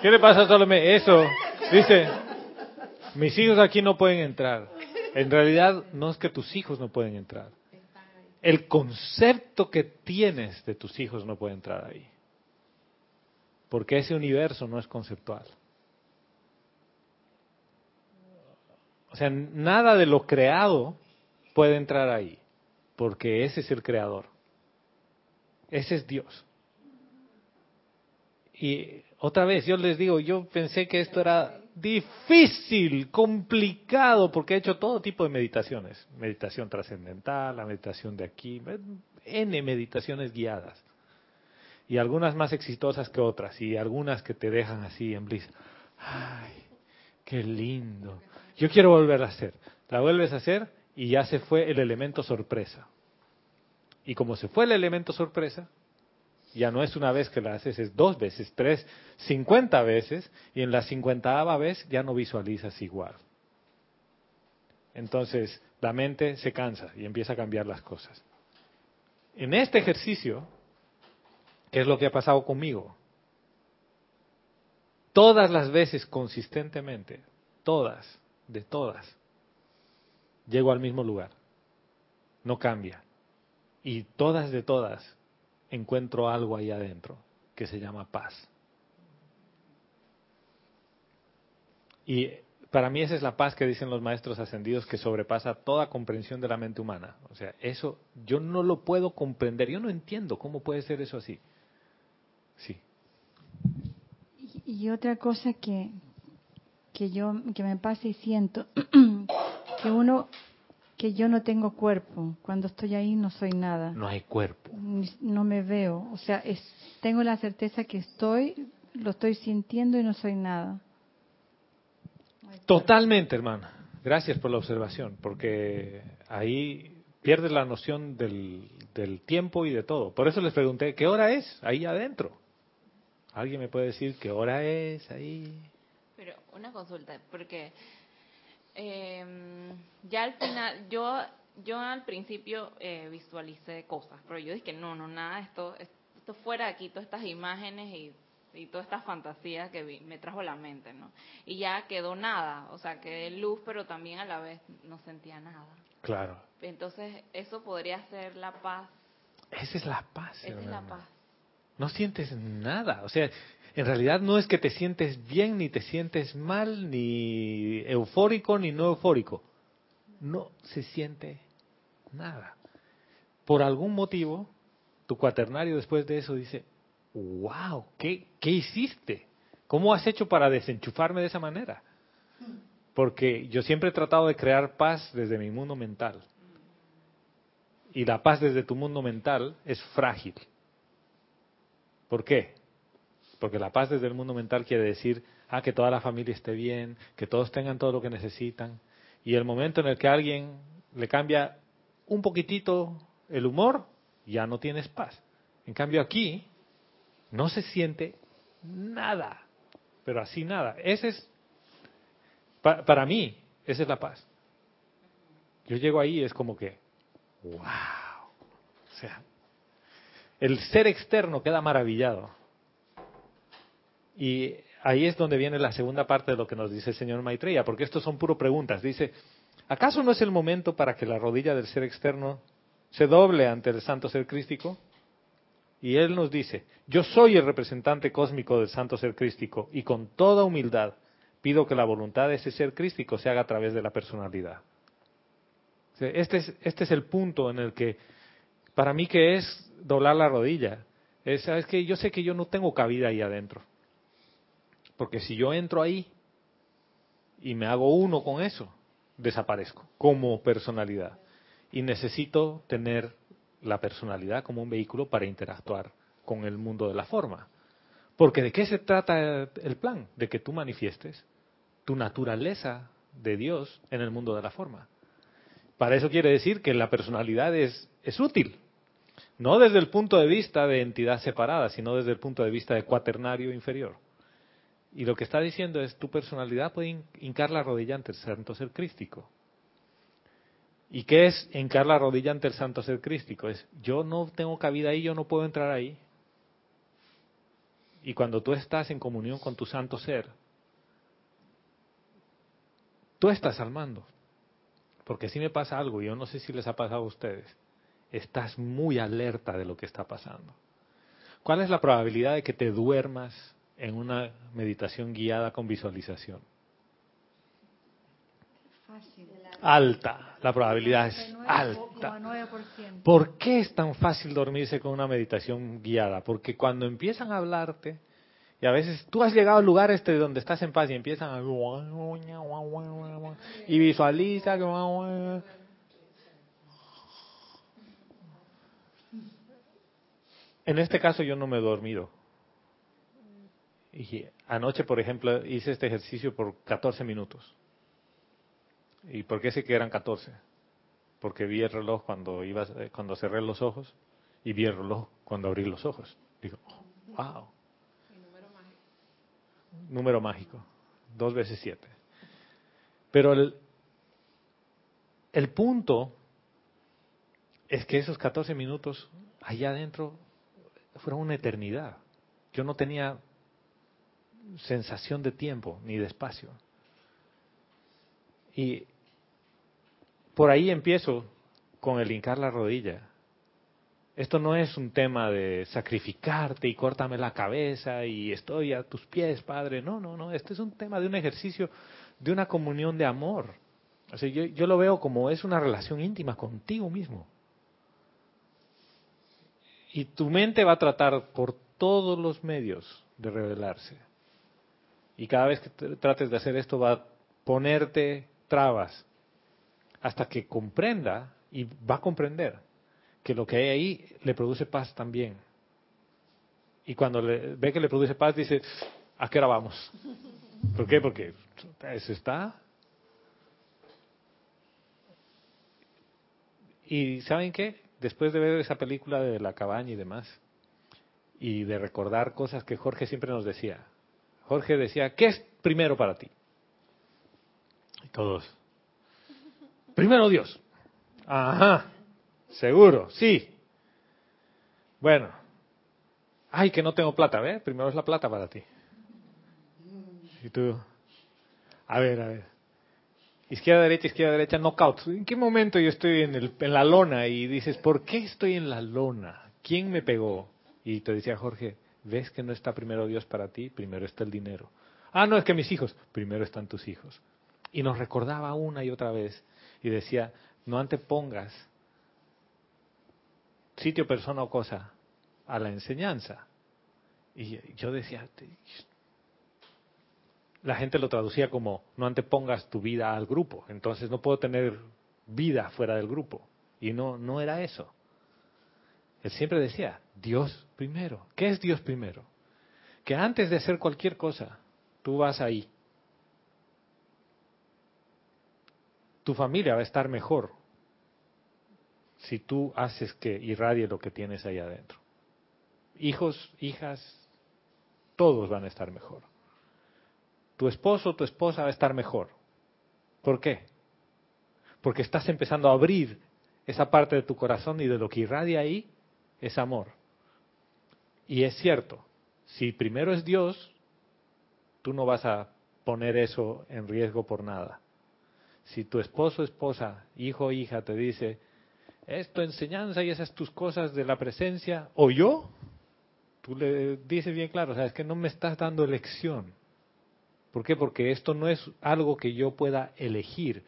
¿Qué le pasa a Salomé? Eso. Dice, mis hijos aquí no pueden entrar. En realidad no es que tus hijos no pueden entrar. El concepto que tienes de tus hijos no puede entrar ahí. Porque ese universo no es conceptual. O sea, nada de lo creado puede entrar ahí. Porque ese es el creador. Ese es Dios. Y otra vez, yo les digo, yo pensé que esto era difícil, complicado, porque he hecho todo tipo de meditaciones. Meditación trascendental, la meditación de aquí, N meditaciones guiadas. Y algunas más exitosas que otras, y algunas que te dejan así en bliss. Ay, qué lindo. Yo quiero volver a hacer. La vuelves a hacer y ya se fue el elemento sorpresa. Y como se fue el elemento sorpresa, ya no es una vez que la haces, es dos veces, tres, cincuenta veces, y en la cincuentava vez ya no visualizas igual. Entonces, la mente se cansa y empieza a cambiar las cosas. En este ejercicio, ¿qué es lo que ha pasado conmigo? Todas las veces consistentemente, todas, de todas, llego al mismo lugar. No cambia. Y todas de todas encuentro algo ahí adentro que se llama paz. Y para mí esa es la paz que dicen los maestros ascendidos que sobrepasa toda comprensión de la mente humana. O sea, eso yo no lo puedo comprender, yo no entiendo cómo puede ser eso así. Sí. Y, otra cosa que, que yo que me pasa y siento [CLEARS THROAT] que uno que yo no tengo cuerpo. Cuando estoy ahí no soy nada. No hay cuerpo. No me veo. O sea, es, tengo la certeza que estoy, lo estoy sintiendo y no soy nada. Totalmente, hermana. Gracias por la observación, porque ahí pierdes la noción del, del tiempo y de todo. Por eso les pregunté, ¿qué hora es ahí adentro? ¿Alguien me puede decir qué hora es ahí? Pero una consulta, porque eh, ya al final, yo yo al principio eh, visualicé cosas, pero yo dije, no, no, nada, esto, esto fuera aquí, todas estas imágenes y, y toda esta fantasía que vi, me trajo la mente, ¿no? Y ya quedó nada, o sea, quedé luz, pero también a la vez no sentía nada. Claro. Entonces, eso podría ser la paz. Esa es la paz. Esa es la paz. No sientes nada, o sea, en realidad no es que te sientes bien, ni te sientes mal, ni eufórico, ni no eufórico. No se siente nada. Por algún motivo, tu cuaternario después de eso dice, wow, ¿qué, hiciste? ¿Cómo has hecho para desenchufarme de esa manera? Porque yo siempre he tratado de crear paz desde mi mundo mental. Y la paz desde tu mundo mental es frágil. ¿Por qué? Porque la paz desde el mundo mental quiere decir, ah, que toda la familia esté bien, que todos tengan todo lo que necesitan. Y el momento en el que alguien le cambia un poquitito el humor, ya no tienes paz. En cambio aquí no se siente nada, pero así nada. Ese es, para mí, esa es la paz. Yo llego ahí y es como que, wow. O sea, el ser externo queda maravillado y ahí es donde viene la segunda parte de lo que nos dice el señor Maitreya, porque estos son puro preguntas. Dice, ¿acaso no es el momento para que la rodilla del ser externo se doble ante el santo ser crístico? Y él nos dice, yo soy el representante cósmico del santo ser crístico y con toda humildad pido que la voluntad de ese ser crístico se haga a través de la personalidad. Este es, este es el punto en el que, para mí que es doblar la rodilla, es, ¿sabes que Yo sé que yo no tengo cabida ahí adentro. Porque si yo entro ahí y me hago uno con eso, desaparezco como personalidad. Y necesito tener la personalidad como un vehículo para interactuar con el mundo de la forma. Porque ¿de qué se trata el plan? De que tú manifiestes tu naturaleza de Dios en el mundo de la forma. Para eso quiere decir que la personalidad es, es útil. No desde el punto de vista de entidad separada, sino desde el punto de vista de cuaternario inferior. Y lo que está diciendo es, tu personalidad puede hincar la rodilla ante el santo ser crístico. ¿Y qué es hincar la rodilla ante el santo ser crístico? Es, yo no tengo cabida ahí, yo no puedo entrar ahí. Y cuando tú estás en comunión con tu santo ser, tú estás al mando. Porque si me pasa algo, y yo no sé si les ha pasado a ustedes, estás muy alerta de lo que está pasando. ¿Cuál es la probabilidad de que te duermas en una meditación guiada con visualización? Alta, la probabilidad es alta. ¿Por qué es tan fácil dormirse con una meditación guiada? Porque cuando empiezan a hablarte, y a veces tú has llegado al lugar este donde estás en paz y empiezan a... Y visualiza. En este caso yo no me he dormido. Y anoche, por ejemplo, hice este ejercicio por 14 minutos. ¿Y por qué sé que eran 14? Porque vi el reloj cuando, iba, cuando cerré los ojos y vi el reloj cuando abrí los ojos. Digo, wow número mágico, dos veces siete. Pero el, el punto es que esos 14 minutos allá adentro fueron una eternidad. Yo no tenía sensación de tiempo ni de espacio. Y por ahí empiezo con el hincar la rodilla. Esto no es un tema de sacrificarte y córtame la cabeza y estoy a tus pies, Padre. No, no, no. Este es un tema de un ejercicio, de una comunión de amor. O sea, yo, yo lo veo como es una relación íntima contigo mismo. Y tu mente va a tratar por todos los medios de revelarse. Y cada vez que trates de hacer esto va a ponerte trabas hasta que comprenda y va a comprender que lo que hay ahí le produce paz también. Y cuando le, ve que le produce paz, dice, ¿a qué hora vamos? [LAUGHS] ¿Por qué? Porque eso está. Y ¿saben qué? Después de ver esa película de la cabaña y demás, y de recordar cosas que Jorge siempre nos decía. Jorge decía, ¿qué es primero para ti? Y todos. Primero Dios. Ajá. Seguro, sí. Bueno. Ay, que no tengo plata, ¿ves? Primero es la plata para ti. Y tú, a ver, a ver. Izquierda, derecha, izquierda, derecha, knockout. ¿En qué momento yo estoy en, el, en la lona y dices, ¿por qué estoy en la lona? ¿Quién me pegó? Y te decía Jorge, ¿ves que no está primero Dios para ti? Primero está el dinero. Ah, no, es que mis hijos. Primero están tus hijos. Y nos recordaba una y otra vez y decía, no antepongas sitio, persona o cosa a la enseñanza. Y yo decía, la gente lo traducía como, no antepongas tu vida al grupo, entonces no puedo tener vida fuera del grupo. Y no, no era eso. Él siempre decía, Dios primero. ¿Qué es Dios primero? Que antes de hacer cualquier cosa, tú vas ahí. Tu familia va a estar mejor si tú haces que irradie lo que tienes ahí adentro. Hijos, hijas, todos van a estar mejor. Tu esposo, tu esposa va a estar mejor. ¿Por qué? Porque estás empezando a abrir esa parte de tu corazón y de lo que irradia ahí es amor. Y es cierto, si primero es Dios, tú no vas a poner eso en riesgo por nada. Si tu esposo, esposa, hijo, hija te dice, es tu enseñanza y esas tus cosas de la presencia, o yo, tú le dices bien claro, o sea, es que no me estás dando elección. ¿Por qué? Porque esto no es algo que yo pueda elegir,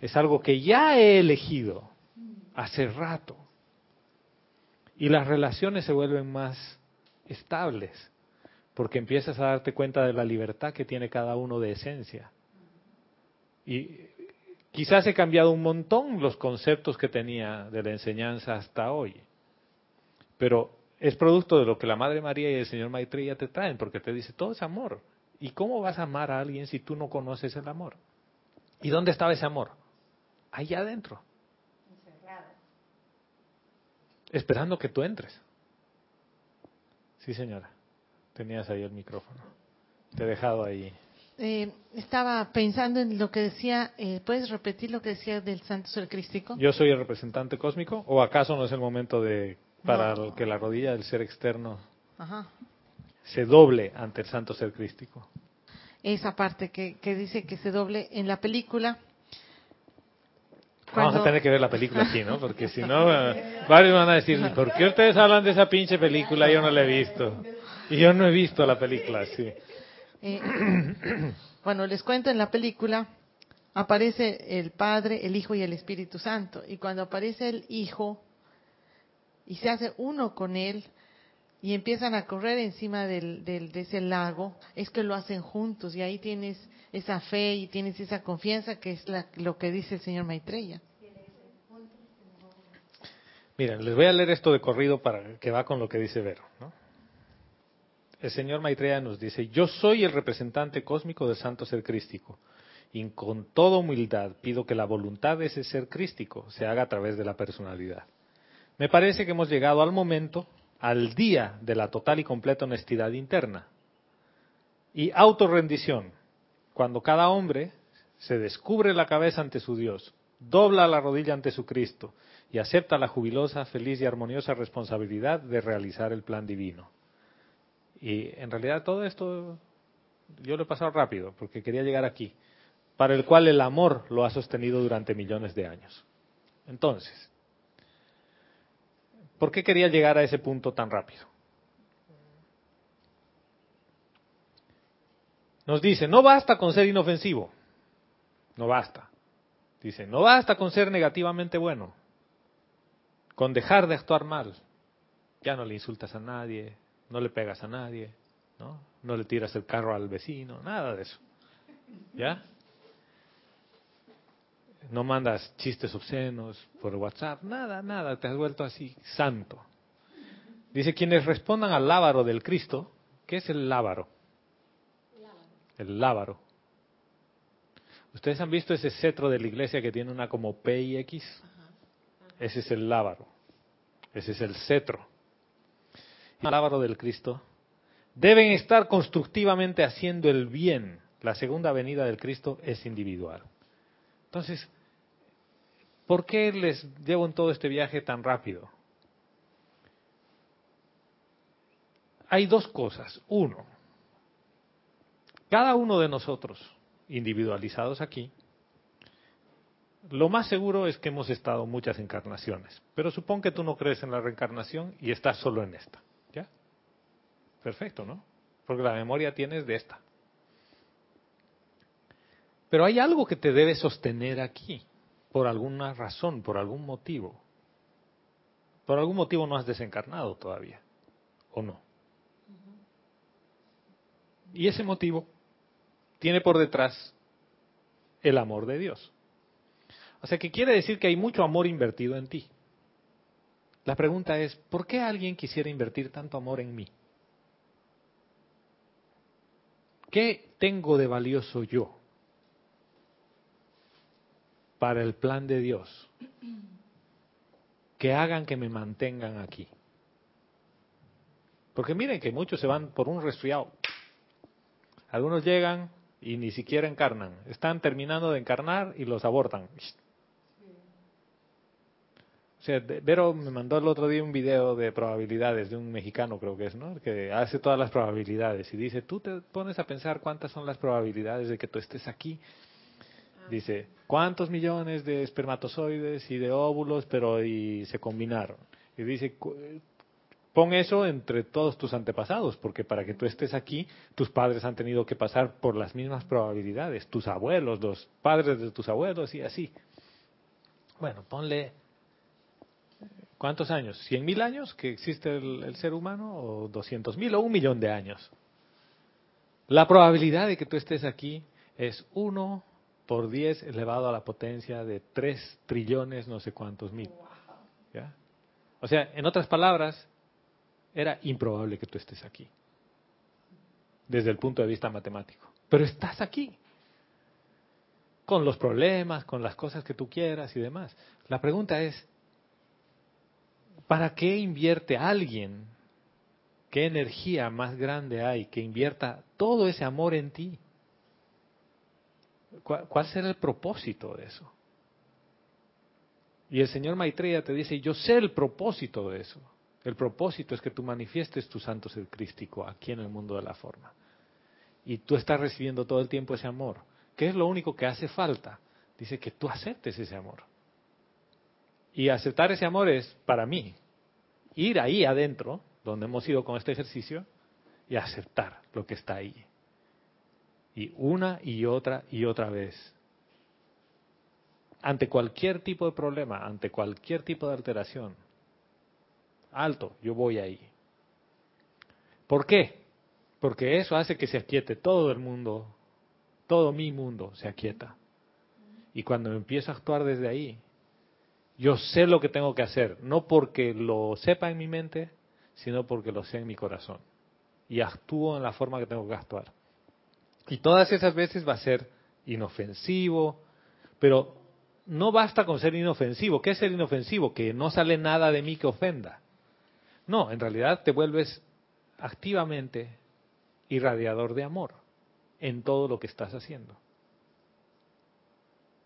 es algo que ya he elegido hace rato. Y las relaciones se vuelven más estables, porque empiezas a darte cuenta de la libertad que tiene cada uno de esencia. Y Quizás he cambiado un montón los conceptos que tenía de la enseñanza hasta hoy, pero es producto de lo que la Madre María y el Señor Maitreya te traen, porque te dice, todo es amor. ¿Y cómo vas a amar a alguien si tú no conoces el amor? ¿Y dónde estaba ese amor? Allá adentro. Esperando que tú entres. Sí, señora. Tenías ahí el micrófono. Te he dejado ahí. eh, estaba pensando en lo que decía, eh, ¿puedes repetir lo que decía del Santo Ser Crístico? Yo soy el representante cósmico, o acaso no es el momento de para No. que la rodilla del ser externo Ajá. se doble ante el santo ser crístico. Esa parte que, que dice que se doble en la película. Vamos a tener que ver la película aquí, ¿no? Porque si no, eh, varios van a decir, ¿por qué ustedes hablan de esa pinche película? Yo no la he visto. Y yo no he visto la película, sí. Eh, [CLEARS THROAT] bueno, les cuento en la película, aparece el Padre, el Hijo y el Espíritu Santo. Y cuando aparece el Hijo y se hace uno con Él y empiezan a correr encima del, del- de ese lago, es que lo hacen juntos y ahí tienes esa fe y tienes esa confianza que es la- lo que dice el señor Maitreya. Miren, les voy a leer esto de corrido para que va con lo que dice Vero. El señor Maitreya nos dice, yo soy el representante cósmico del santo ser crístico, y con toda humildad pido que la voluntad de ese ser crístico se haga a través de la personalidad. Me parece que hemos llegado al momento, al día de la total y completa honestidad interna y autorrendición, cuando cada hombre se descubre la cabeza ante su Dios, dobla la rodilla ante su Cristo y acepta la jubilosa, feliz y armoniosa responsabilidad de realizar el plan divino. Y en realidad todo esto yo lo he pasado rápido porque quería llegar aquí, para el cual el amor lo ha sostenido durante millones de años. Entonces, ¿por qué quería llegar a ese punto tan rápido? Nos dice, no basta con ser inofensivo, no basta. Dice, no basta con ser negativamente bueno, con dejar de actuar mal. Ya no le insultas a nadie, no le pegas a nadie, ¿no? No le tiras el carro al vecino, nada de eso. ¿Ya? No mandas chistes obscenos por WhatsApp, nada, nada, te has vuelto así santo. Dice, quienes respondan al lábaro del Cristo, ¿qué es el lábaro? El lábaro. ¿Ustedes han visto ese cetro de la iglesia que tiene una como P y X? Ese es el lábaro. Ese es el cetro. El lábaro del Cristo. Deben estar constructivamente haciendo el bien. La segunda venida del Cristo es individual. Entonces, ¿por qué les llevo en todo este viaje tan rápido? Hay dos cosas. Uno, cada uno de nosotros, individualizados aquí, lo más seguro es que hemos estado muchas encarnaciones, pero supón que tú no crees en la reencarnación y estás solo en esta. ¿Ya? Perfecto, ¿no? Porque la memoria tienes de esta. Pero hay algo que te debe sostener aquí, por alguna razón, por algún motivo. Por algún motivo no has desencarnado todavía, ¿o no? Y ese motivo tiene por detrás el amor de Dios. O sea que quiere decir que hay mucho amor invertido en ti. La pregunta es, ¿por qué alguien quisiera invertir tanto amor en mí? ¿Qué tengo de valioso yo para el plan de Dios que hagan que me mantengan aquí? Porque miren que muchos se van por un resfriado. Algunos llegan y ni siquiera encarnan. Están terminando de encarnar y los abortan. O sea, Vero me mandó el otro día un video de probabilidades de un mexicano, creo que es, ¿no? Que hace todas las probabilidades y dice, tú te pones a pensar cuántas son las probabilidades de que tú estés aquí. Dice, ¿cuántos millones de espermatozoides y de óvulos, pero y se combinaron? Y dice, pon eso entre todos tus antepasados, porque para que tú estés aquí, tus padres han tenido que pasar por las mismas probabilidades, tus abuelos, los padres de tus abuelos y así. Bueno, ponle ¿Cuántos años? ¿Cien mil años que existe el, el ser humano? ¿O doscientos mil? ¿O un millón de años? La probabilidad de que tú estés aquí es uno por diez elevado a la potencia de tres trillones no sé cuántos mil. ¿Ya? O sea, en otras palabras, era improbable que tú estés aquí. Desde el punto de vista matemático. Pero estás aquí. Con los problemas, con las cosas que tú quieras y demás. La pregunta es, ¿Para qué invierte alguien? ¿Qué energía más grande hay que invierta todo ese amor en ti? ¿Cuál, será el propósito de eso? Y el Señor Maitreya te dice, yo sé el propósito de eso. El propósito es que tú manifiestes tu santo ser crístico aquí en el mundo de la forma. Y tú estás recibiendo todo el tiempo ese amor. ¿Qué es lo único que hace falta? Dice que tú aceptes ese amor. Y aceptar ese amor es, para mí, ir ahí adentro, donde hemos ido con este ejercicio, y aceptar lo que está ahí. Y una y otra y otra vez. Ante cualquier tipo de problema, ante cualquier tipo de alteración, alto, yo voy ahí. ¿Por qué? Porque eso hace que se aquiete todo el mundo, todo mi mundo se aquieta. Y cuando empiezo a actuar desde ahí, yo sé lo que tengo que hacer, no porque lo sepa en mi mente, sino porque lo sé en mi corazón. Y actúo en la forma que tengo que actuar. Y todas esas veces va a ser inofensivo, pero no basta con ser inofensivo. ¿Qué es ser inofensivo? Que no sale nada de mí que ofenda. No, en realidad te vuelves activamente irradiador de amor en todo lo que estás haciendo.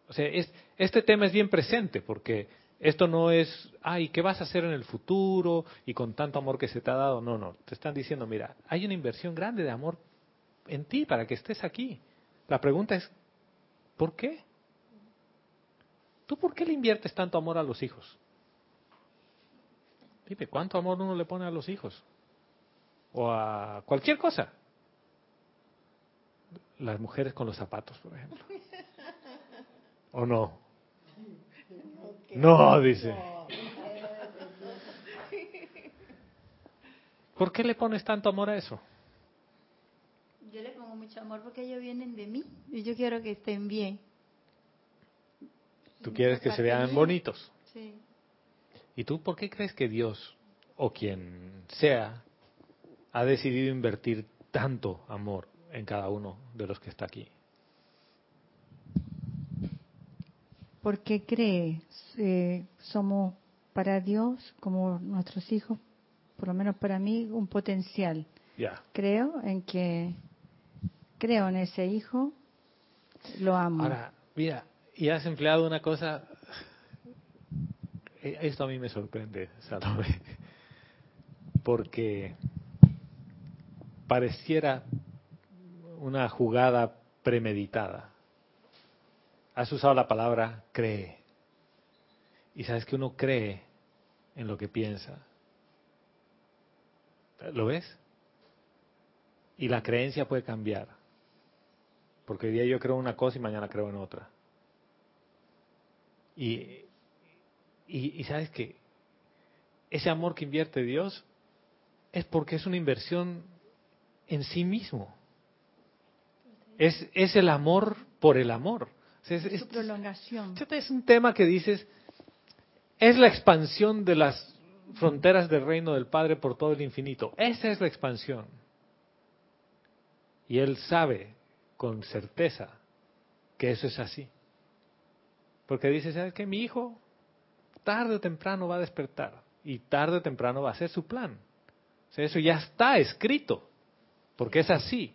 O sea, es, este tema es bien presente porque esto no es, ay, ¿qué vas a hacer en el futuro? Y con tanto amor que se te ha dado. No, no, te están diciendo, mira, hay una inversión grande de amor en ti para que estés aquí. La pregunta es, ¿por qué? ¿Tú por qué le inviertes tanto amor a los hijos? Dime, ¿cuánto amor uno le pone a los hijos? O a cualquier cosa. Las mujeres con los zapatos, por ejemplo. ¿O no? No, dice. ¿Por qué le pones tanto amor a eso? Yo le pongo mucho amor porque ellos vienen de mí y yo quiero que estén bien. Tú quieres que se vean bonitos. Sí. ¿Y tú por qué crees que Dios, o quien sea, ha decidido invertir tanto amor en cada uno de los que está aquí? Porque cree, eh, somos para Dios, como nuestros hijos, por lo menos para mí, un potencial. Ya. Creo en que, creo en ese hijo, lo amo. Ahora, mira, y has empleado una cosa, eh, esto a mí me sorprende, Salome, [LAUGHS] porque pareciera una jugada premeditada. Has usado la palabra cree. Y sabes que uno cree en lo que piensa. ¿Lo ves? Y la creencia puede cambiar. Porque hoy día yo creo una cosa y mañana creo en otra. Y, y, y sabes que ese amor que invierte Dios es porque es una inversión en sí mismo. Es, es el amor por el amor. O sea, es, Su es- prolongación. es un tema que dices, es la expansión de las fronteras del reino del Padre por todo el infinito. Esa es la expansión. Y Él sabe con certeza que eso es así. Porque dice, ¿sabes qué? Mi hijo tarde o temprano va a despertar y tarde o temprano va a ser su plan. O sea, eso ya está escrito, porque es así.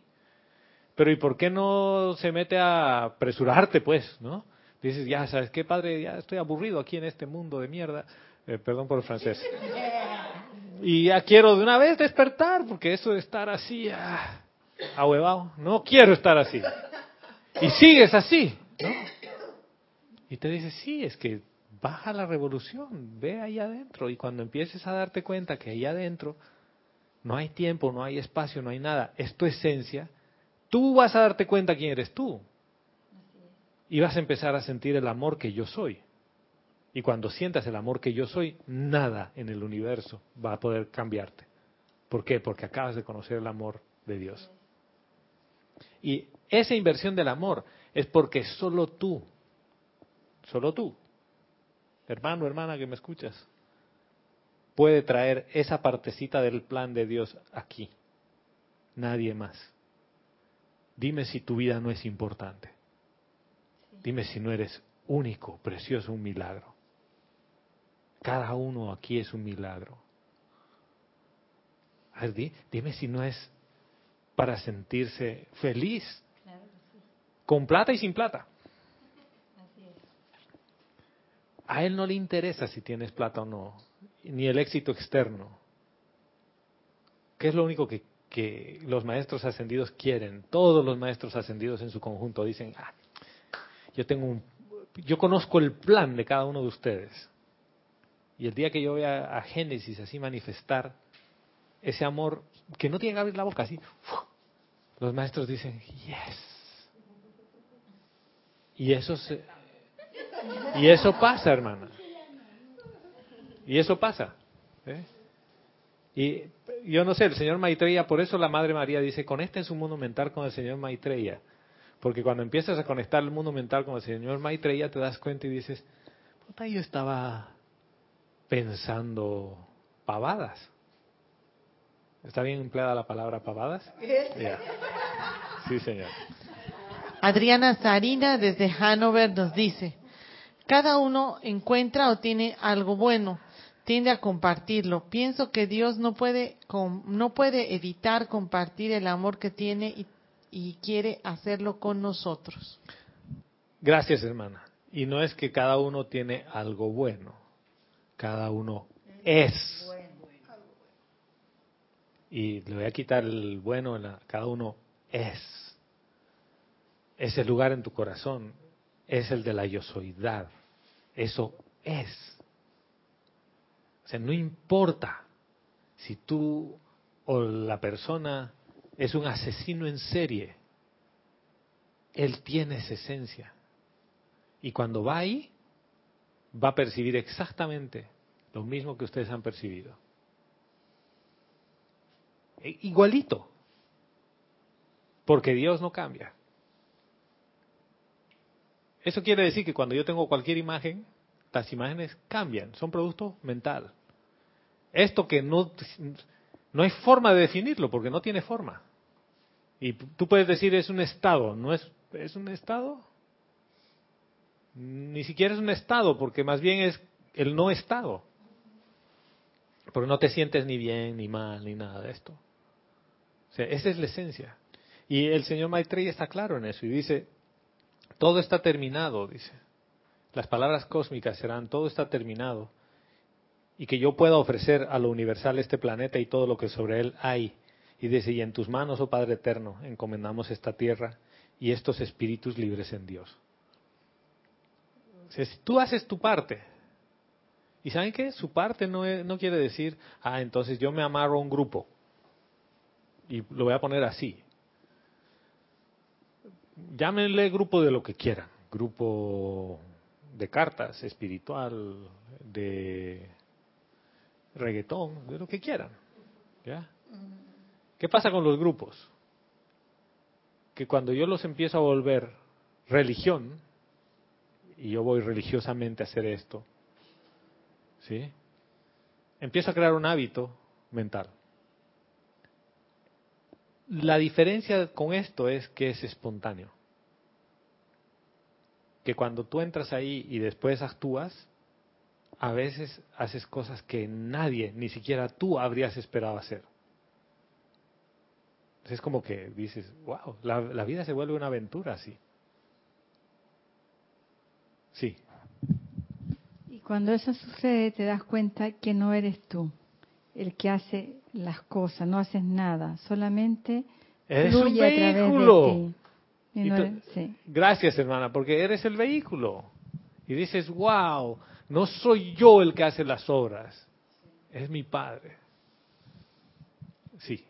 Pero ¿y por qué no se mete a apresurarte, pues, no? Dices, ya, ¿sabes qué, padre? Ya estoy aburrido aquí en este mundo de mierda. Eh, perdón por el francés. [LAUGHS] Y ya quiero de una vez despertar, porque eso de estar así, ah, ahuevado, no quiero estar así. Y sigues así. Y te dices, sí, es que baja la revolución, ve ahí adentro. Y cuando empieces a darte cuenta que ahí adentro no hay tiempo, no hay espacio, no hay nada, es tu esencia, tú vas a darte cuenta quién eres tú. Y vas a empezar a sentir el amor que yo soy. Y cuando sientas el amor que yo soy, nada en el universo va a poder cambiarte. ¿Por qué? Porque acabas de conocer el amor de Dios. Y esa inversión del amor es porque solo tú, solo tú, hermano, hermana que me escuchas, puede traer esa partecita del plan de Dios aquí. Nadie más. Dime si tu vida no es importante. Dime si no eres único, precioso, un milagro. Cada uno aquí es un milagro. Dime si no es para sentirse feliz con plata y sin plata. A él no le interesa si tienes plata o no, ni el éxito externo. ¿Qué es lo único que, que los maestros ascendidos quieren? Todos los maestros ascendidos en su conjunto dicen, ah, yo tengo un, yo conozco el plan de cada uno de ustedes. Y el día que yo vea a Génesis así manifestar ese amor que no tiene que abrir la boca así, los maestros dicen, yes. Y eso se, y eso pasa, hermana. Y eso pasa. ¿eh? Y yo no sé, el señor Maitreya, por eso la Madre María dice, conecten su mundo mental con el señor Maitreya. Porque cuando empiezas a conectar el mundo mental con el señor Maitreya, te das cuenta y dices, puta, yo estaba pensando pavadas. ¿Está bien empleada la palabra pavadas? Sí, señor. Adriana Sarina desde Hanover nos dice, cada uno encuentra o tiene algo bueno, tiende a compartirlo. Pienso que Dios no puede, no puede evitar compartir el amor que tiene y, y quiere hacerlo con nosotros. Gracias, hermana. Y no es que cada uno tiene algo bueno, cada uno es. Y le voy a quitar el bueno, en la, cada uno es. Ese lugar en tu corazón es el de la yosoidad. Eso es. O sea, no importa si tú o la persona es un asesino en serie. Él tiene esa esencia. Y cuando va ahí, va a percibir exactamente lo mismo que ustedes han percibido. E, igualito. Porque Dios no cambia. Eso quiere decir que cuando yo tengo cualquier imagen, las imágenes cambian, son producto mental. Esto que no, no hay forma de definirlo porque no tiene forma. Y tú puedes decir es un estado, ¿no es, es un estado? Ni siquiera es un estado porque más bien es el no estado. Porque no te sientes ni bien, ni mal, ni nada de esto. Esa es la esencia. Y el señor Maitreya está claro en eso y dice, todo está terminado, dice. Las palabras cósmicas serán, todo está terminado. Y que yo pueda ofrecer a lo universal este planeta y todo lo que sobre él hay. Y dice, y en tus manos, oh Padre Eterno, encomendamos esta tierra y estos espíritus libres en Dios. si tú haces tu parte, y saben qué, su parte no, no quiere decir, ah, entonces yo me amarro a un grupo. Y lo voy a poner así llámenle grupo de lo que quieran, grupo de cartas, espiritual, de reggaetón, de lo que quieran. ¿ya? ¿Qué pasa con los grupos? Que cuando yo los empiezo a volver religión, y yo voy religiosamente a hacer esto, ¿sí? Empiezo a crear un hábito mental. La diferencia con esto es que es espontáneo. Que cuando tú entras ahí y después actúas, a veces haces cosas que nadie, ni siquiera tú habrías esperado hacer. Es como que dices, wow, la, vida se vuelve una aventura así. Sí. Y cuando eso sucede te das cuenta que no eres tú el que hace las cosas, no haces nada, solamente es fluye un a través vehículo. de ti. Y Y no tú- es- sí. Gracias, hermana, porque eres el vehículo. Y dices, wow, no soy yo el que hace las obras, es mi Padre. Sí,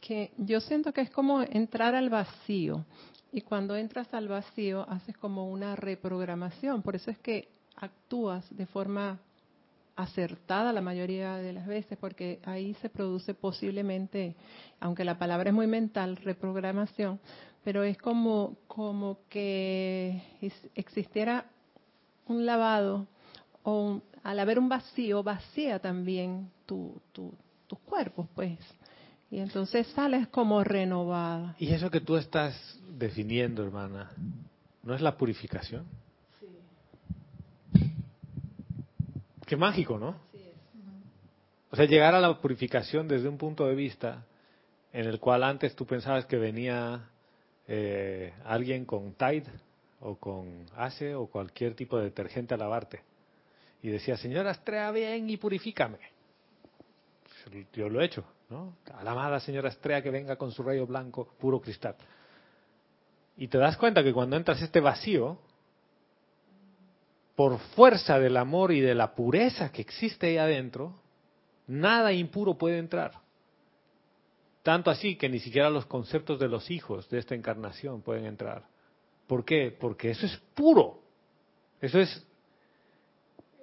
que yo siento que es como entrar al vacío y cuando entras al vacío haces como una reprogramación, por eso es que actúas de forma acertada la mayoría de las veces, porque ahí se produce posiblemente, aunque la palabra es muy mental, reprogramación, pero es como, como que existiera un lavado o un- al haber un vacío, vacía también tu, tu- tus cuerpos, pues. Y entonces sales como renovada. y eso que tú estás definiendo, hermana, ¿no es la purificación? Qué mágico, ¿no? O sea, llegar a la purificación desde un punto de vista en el cual antes tú pensabas que venía eh, alguien con Tide o con Ace o cualquier tipo de detergente a lavarte. Y decía, señora Astrea, ven y purifícame. Yo lo he hecho, ¿no? A la amada señora Astrea que venga con su rayo blanco, puro cristal. Y te das cuenta que cuando entras este vacío, por fuerza del amor y de la pureza que existe ahí adentro, nada impuro puede entrar. Tanto así que ni siquiera los conceptos de los hijos de esta encarnación pueden entrar. ¿Por qué? Porque eso es puro. Eso es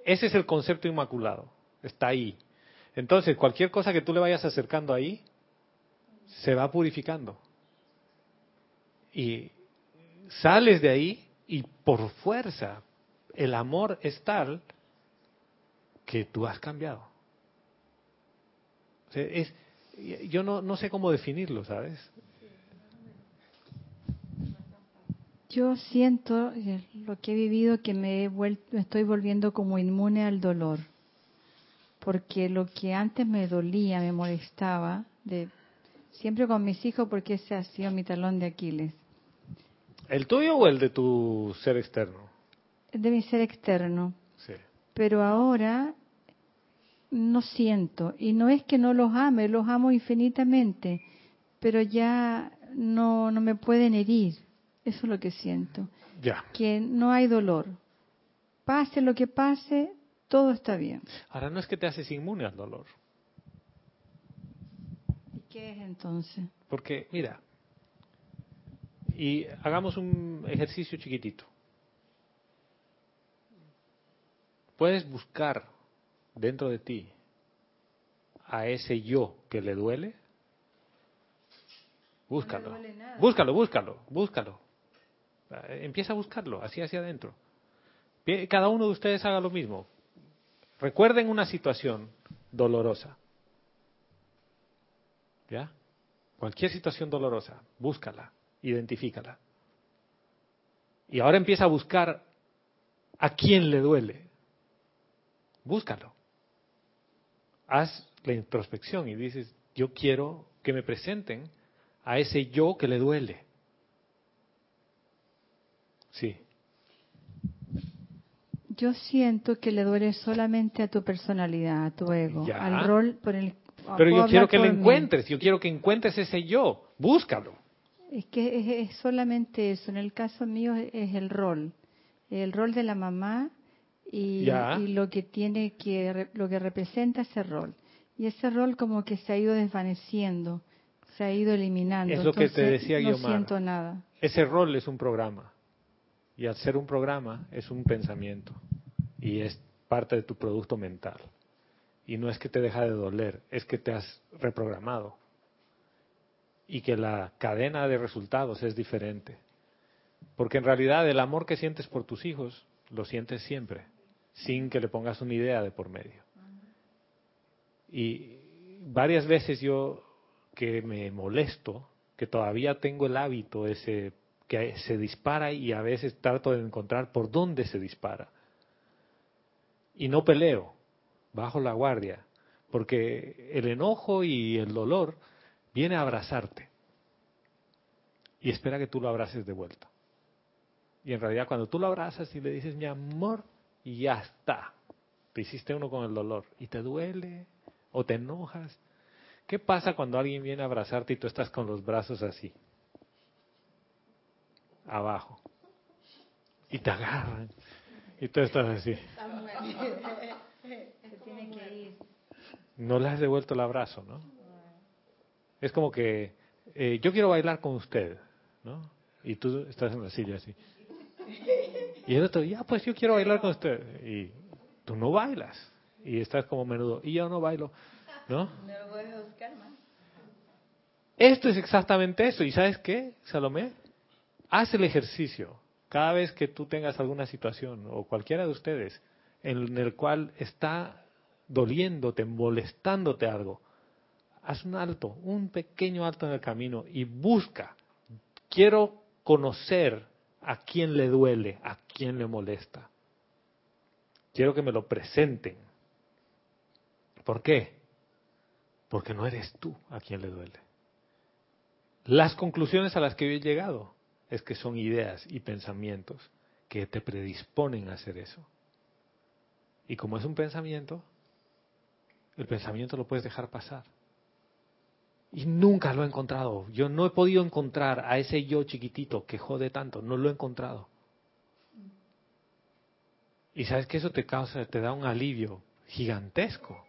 ese es el concepto inmaculado. Está ahí. Entonces, cualquier cosa que tú le vayas acercando ahí se va purificando. Y sales de ahí y por fuerza el amor es tal que tú has cambiado. es, yo no, no sé cómo definirlo, ¿sabes? Yo siento lo que he vivido que me, he vuelto, me estoy volviendo como inmune al dolor, porque lo que antes me dolía, me molestaba, de siempre con mis hijos, porque ese ha sido mi talón de Aquiles. ¿El tuyo o el de tu ser externo? El de mi ser externo. Sí. Pero ahora no siento, y no es que no los ame, los amo infinitamente, pero ya no, no me pueden herir eso es lo que siento. Ya. Que no hay dolor. Pase lo que pase, todo está bien. Ahora no es que te haces inmune al dolor. ¿Y qué es entonces? Porque, mira, y hagamos un ejercicio chiquitito. Puedes buscar dentro de ti a ese yo que le duele. Búscalo. búscalo, búscalo, búscalo. Empieza a buscarlo, así hacia adentro. Cada uno de ustedes haga lo mismo. Recuerden una situación dolorosa. ¿Ya? Cualquier situación dolorosa, búscala, identifícala. Y ahora empieza a buscar a quién le duele. Búscalo. Haz la introspección y dices, yo quiero que me presenten a ese yo que le duele. Sí. Yo siento que le duele solamente a tu personalidad, a tu ego, al rol por el. Pero yo quiero que lo encuentres, yo quiero que encuentres ese yo, búscalo. Es que es, solamente eso. En el caso mío es el rol, el rol de la mamá y, y, lo que tiene que lo que representa ese rol. Y ese rol como que se ha ido desvaneciendo, se ha ido eliminando. Es lo que te decía no siento nada. Ese rol es un programa. Y al ser un programa es un pensamiento y es parte de tu producto mental. Y no es que te deja de doler, es que te has reprogramado. Y que la cadena de resultados es diferente. Porque en realidad el amor que sientes por tus hijos lo sientes siempre, sin que le pongas una idea de por medio. Y varias veces yo que me molesto, que todavía tengo el hábito ese que se dispara y a veces trato de encontrar por dónde se dispara. Y no peleo, bajo la guardia, porque el enojo y el dolor viene a abrazarte y espera que tú lo abraces de vuelta. Y en realidad cuando tú lo abrazas y le dices mi amor, y ya está, te hiciste uno con el dolor y te duele o te enojas. ¿Qué pasa cuando alguien viene a abrazarte y tú estás con los brazos así? abajo. Y te agarran. Y tú estás así. No le has devuelto el abrazo, ¿no? Es como que eh, yo quiero bailar con usted, ¿no? Y tú estás en la silla así. Y el otro, ya, pues yo quiero bailar con usted. Y tú no bailas. Y estás como menudo. Y yo no bailo, [LAUGHS] ¿no? Esto es exactamente eso. ¿Y sabes qué, Salomé? haz el ejercicio cada vez que tú tengas alguna situación o cualquiera de ustedes en el cual está doliéndote, molestándote algo, haz un alto, un pequeño alto en el camino y busca. Quiero conocer a quién le duele, a quién le molesta. Quiero que me lo presenten. ¿Por qué? Porque no eres tú a quien le duele. Las conclusiones a las que yo he llegado es que son ideas y pensamientos que te predisponen a hacer eso. Y como es un pensamiento, el pensamiento lo puedes dejar pasar. Y nunca lo he encontrado. Yo no he podido encontrar a ese yo chiquitito que jode tanto. No lo he encontrado. Y sabes que eso te causa, te da un alivio gigantesco.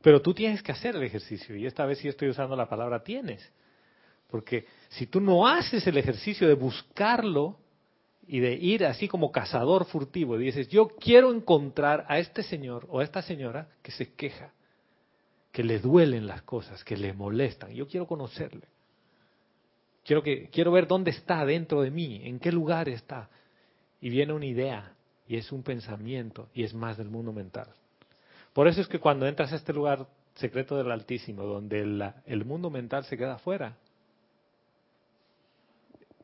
Pero tú tienes que hacer el ejercicio. Y esta vez sí estoy usando la palabra tienes. Porque si tú no haces el ejercicio de buscarlo y de ir así como cazador furtivo, y dices, yo quiero encontrar a este señor o a esta señora que se queja, que le duelen las cosas, que le molestan. Yo quiero conocerle. Quiero, que, quiero ver dónde está dentro de mí, en qué lugar está. Y viene una idea, y es un pensamiento, y es más del mundo mental. Por eso es que cuando entras a este lugar secreto del Altísimo, donde el, el mundo mental se queda afuera,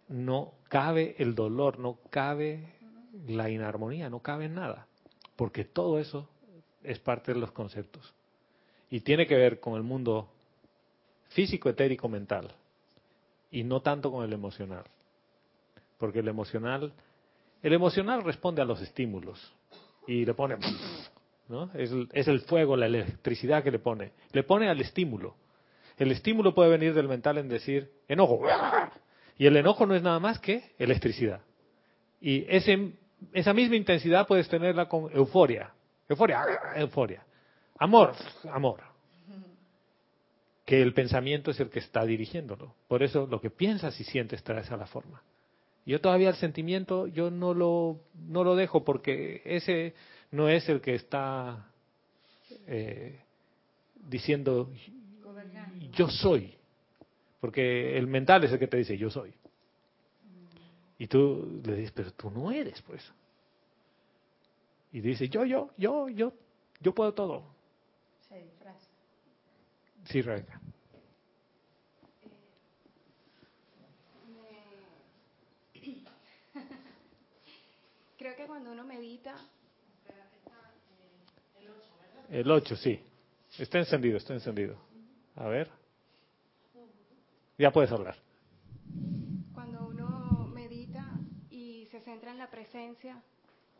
no cabe el dolor, no cabe la inarmonía, no cabe nada, porque todo eso es parte de los conceptos y tiene que ver con el mundo físico, etérico, mental y no tanto con el emocional, porque el emocional, el emocional responde a los estímulos y le pone, ¿no? Es, el fuego, la electricidad que le pone, le pone al estímulo. El estímulo puede venir del mental en decir enojo, y el enojo no es nada más que electricidad. Y esa misma intensidad puedes tenerla con euforia. Euforia, euforia. Amor, amor. Que el pensamiento es el que está dirigiéndolo. Por eso lo que piensas y sientes trae a la forma. Yo todavía el sentimiento yo no lo, no lo dejo porque ese no es el que está eh, diciendo yo soy. Porque el mental es el que te dice, yo soy. Y tú le dices, pero tú no eres, pues. Y dice, yo, yo, yo, yo, yo puedo todo. Se disfraza. Sí, Rebeca. [COUGHS] Creo que cuando uno medita... El 8, sí. Está encendido, está encendido. A ver. Ya puedes hablar. Cuando uno medita y se centra en la presencia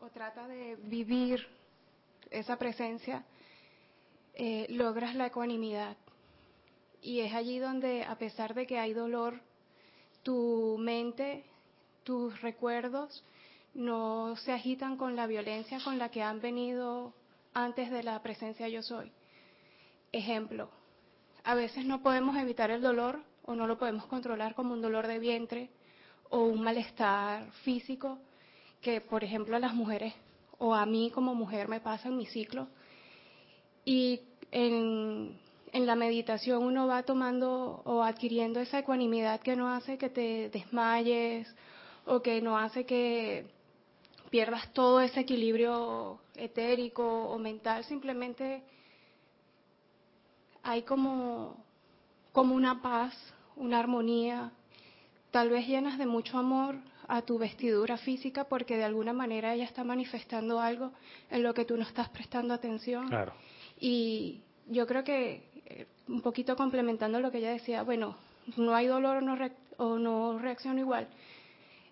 o trata de vivir esa presencia, eh, logras la ecuanimidad. Y es allí donde, a pesar de que hay dolor, tu mente, tus recuerdos no se agitan con la violencia con la que han venido antes de la presencia yo soy. Ejemplo, a veces no podemos evitar el dolor o no lo podemos controlar como un dolor de vientre o un malestar físico que, por ejemplo, a las mujeres o a mí como mujer me pasa en mi ciclo. Y en, la meditación uno va tomando o adquiriendo esa ecuanimidad que no hace que te desmayes o que no hace que pierdas todo ese equilibrio etérico o mental, simplemente hay como como una paz, una armonía, tal vez llenas de mucho amor a tu vestidura física porque de alguna manera ella está manifestando algo en lo que tú no estás prestando atención. Claro. Y yo creo que eh, un poquito complementando lo que ella decía, bueno, no hay dolor o no, o no reacciono igual,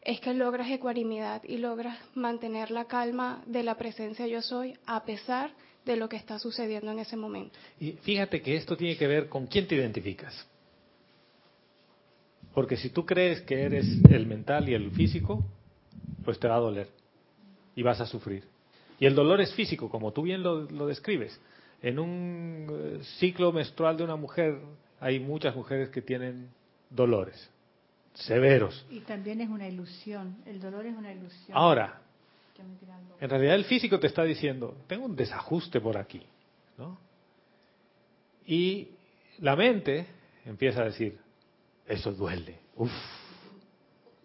es que logras ecuanimidad y logras mantener la calma de la presencia yo soy a pesar de lo que está sucediendo en ese momento. Y fíjate que esto tiene que ver con quién te identificas. Porque si tú crees que eres el mental y el físico, pues te va a doler y vas a sufrir. Y el dolor es físico, como tú bien lo, lo describes. En un eh, ciclo menstrual de una mujer hay muchas mujeres que tienen dolores severos. Y también es una ilusión, el dolor es una ilusión. Ahora, en realidad el físico te está diciendo, tengo un desajuste por aquí, ¿no? Y la mente empieza a decir, eso duele, uff.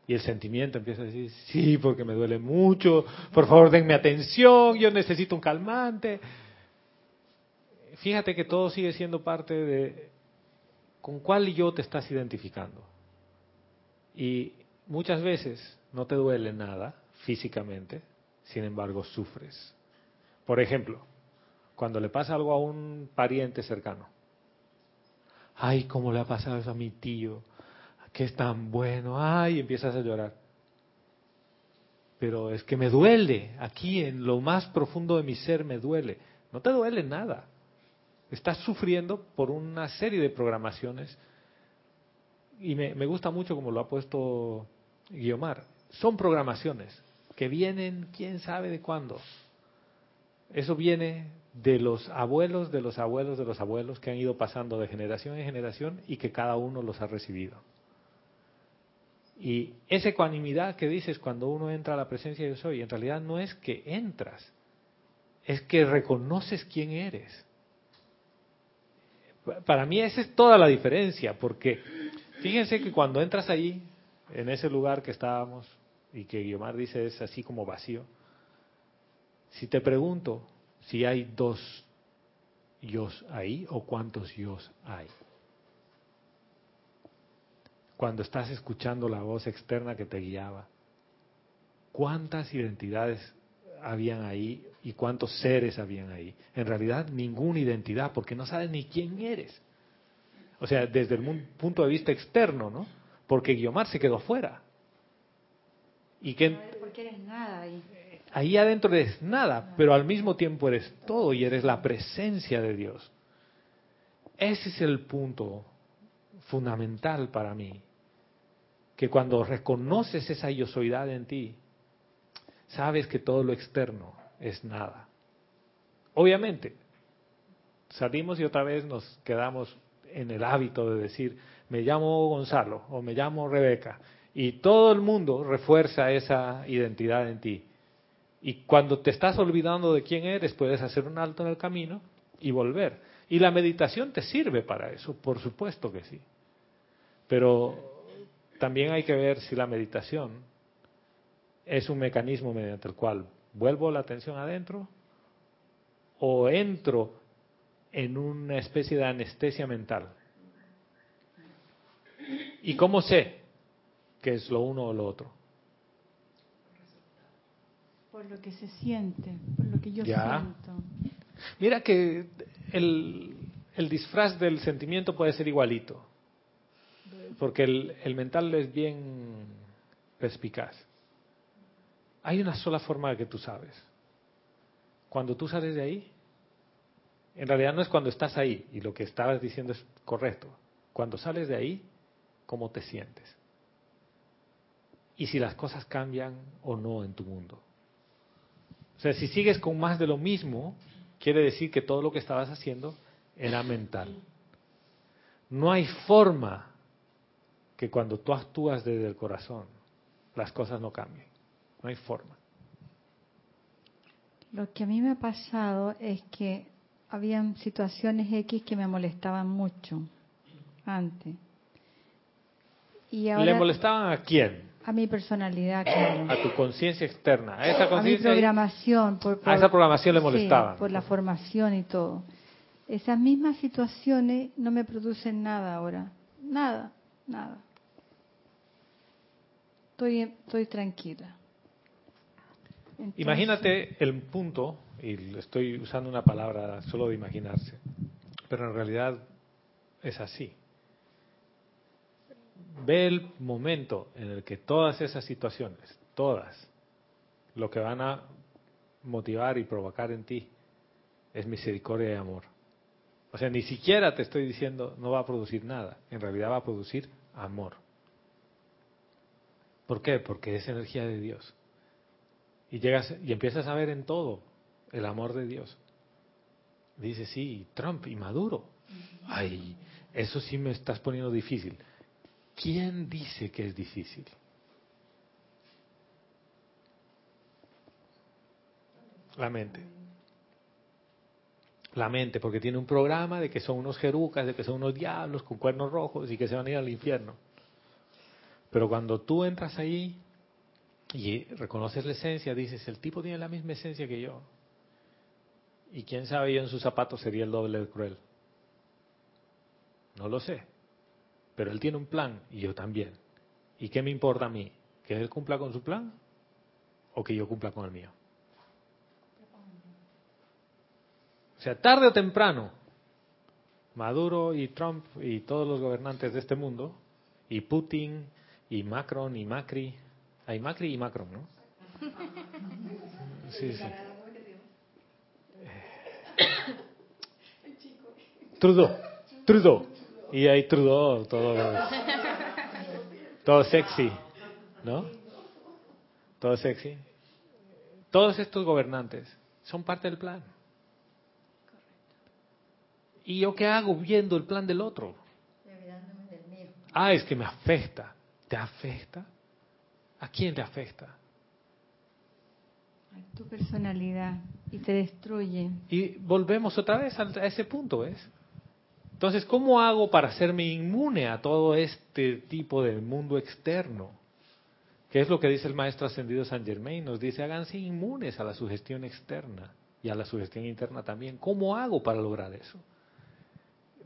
Y el sentimiento empieza a decir, sí, porque me duele mucho, por favor denme atención, yo necesito un calmante. Fíjate que todo sigue siendo parte de con cuál yo te estás identificando. Y muchas veces no te duele nada físicamente, sin embargo sufres. Por ejemplo, cuando le pasa algo a un pariente cercano. Ay, cómo le ha pasado eso a mi tío. que es tan bueno, ay, empiezas a llorar. Pero es que me duele, aquí en lo más profundo de mi ser me duele. No te duele nada. Estás sufriendo por una serie de programaciones. Y me, gusta mucho como lo ha puesto Guiomar. Son programaciones que vienen quién sabe de cuándo. Eso viene de los abuelos, de los abuelos, de los abuelos que han ido pasando de generación en generación y que cada uno los ha recibido. Y esa ecuanimidad que dices cuando uno entra a la presencia de yo soy, en realidad no es que entras, es que reconoces quién eres. Para mí esa es toda la diferencia, porque fíjense que cuando entras ahí, en ese lugar que estábamos, y que Guiomar dice es así como vacío, si te pregunto si hay dos yos ahí o cuántos yos hay, cuando estás escuchando la voz externa que te guiaba, cuántas identidades habían ahí y cuántos seres habían ahí. En realidad ninguna identidad, porque no sabes ni quién eres. O sea, desde el punto de vista externo, ¿no? Porque Guiomar se quedó fuera. ¿Y que Porque eres nada ahí. Ahí adentro eres nada, pero al mismo tiempo eres todo y eres la presencia de Dios. Ese es el punto fundamental para mí. Que cuando reconoces esa yo soidad en ti, sabes que todo lo externo es nada. Obviamente, salimos y otra vez nos quedamos en el hábito de decir, me llamo Gonzalo o me llamo Rebeca. Y todo el mundo refuerza esa identidad en ti. Y cuando te estás olvidando de quién eres, puedes hacer un alto en el camino y volver. Y la meditación te sirve para eso, por supuesto que sí. Pero también hay que ver si la meditación es un mecanismo mediante el cual vuelvo la atención adentro o entro en una especie de anestesia mental. ¿Y cómo sé que es lo uno o lo otro? Por lo que se siente, por lo que yo siento. Mira que el, el disfraz del sentimiento puede ser igualito, porque el, el mental es bien perspicaz. Hay una sola forma de que tú sabes. Cuando tú sales de ahí, en realidad no es cuando estás ahí, y lo que estabas diciendo es correcto. Cuando sales de ahí, ¿cómo te sientes? Y si las cosas cambian o no en tu mundo. O sea, si sigues con más de lo mismo, quiere decir que todo lo que estabas haciendo era mental. No hay forma que cuando tú actúas desde el corazón, las cosas no cambien. No hay forma. Lo que a mí me ha pasado es que habían situaciones X que me molestaban mucho antes. Y ahora, ¿Le molestaban a quién? A mi personalidad, claro. A tu conciencia externa. A, esa a mi programación. Por, a esa programación le molestaban. Sí, por la formación y todo. Esas mismas situaciones no me producen nada ahora. Nada, nada. Estoy, estoy tranquila. Imagínate el punto, y estoy usando una palabra solo de imaginarse, pero en realidad es así. Ve el momento en el que todas esas situaciones, todas, lo que van a motivar y provocar en ti es misericordia y amor. O sea, ni siquiera te estoy diciendo no va a producir nada, en realidad va a producir amor. ¿Por qué? Porque es energía de Dios. Y llegas y empiezas a ver en todo el amor de Dios. Dice, sí, Trump y Maduro. Ay, eso sí me estás poniendo difícil. ¿Quién dice que es difícil? La mente. La mente, porque tiene un programa de que son unos jerucas, de que son unos diablos con cuernos rojos y que se van a ir al infierno. Pero cuando tú entras ahí y reconoces la esencia, dices, el tipo tiene la misma esencia que yo. Y quién sabe yo en sus zapatos sería el doble de cruel. No lo sé. Pero él tiene un plan y yo también. ¿Y qué me importa a mí? ¿Que él cumpla con su plan o que yo cumpla con el mío? O sea, tarde o temprano, Maduro y Trump y todos los gobernantes de este mundo y Putin, y Macron, y Macri. Hay Macri y Macron, ¿no? Sí, sí. Trudeau, Trudeau. Y hay Trudeau, todo, todo sexy, ¿no? Todo sexy. Todos estos gobernantes son parte del plan. ¿Y yo qué hago viendo el plan del otro? Ah, es que me afecta. ¿Te afecta? ¿A quién le afecta? A tu personalidad y te destruye. Y volvemos otra vez a ese punto, ¿ves? Entonces, ¿cómo hago para hacerme inmune a todo este tipo de mundo externo? ¿Qué es lo que dice el maestro ascendido San Germain? Nos dice, háganse inmunes a la sugestión externa y a la sugestión interna también. ¿Cómo hago para lograr eso?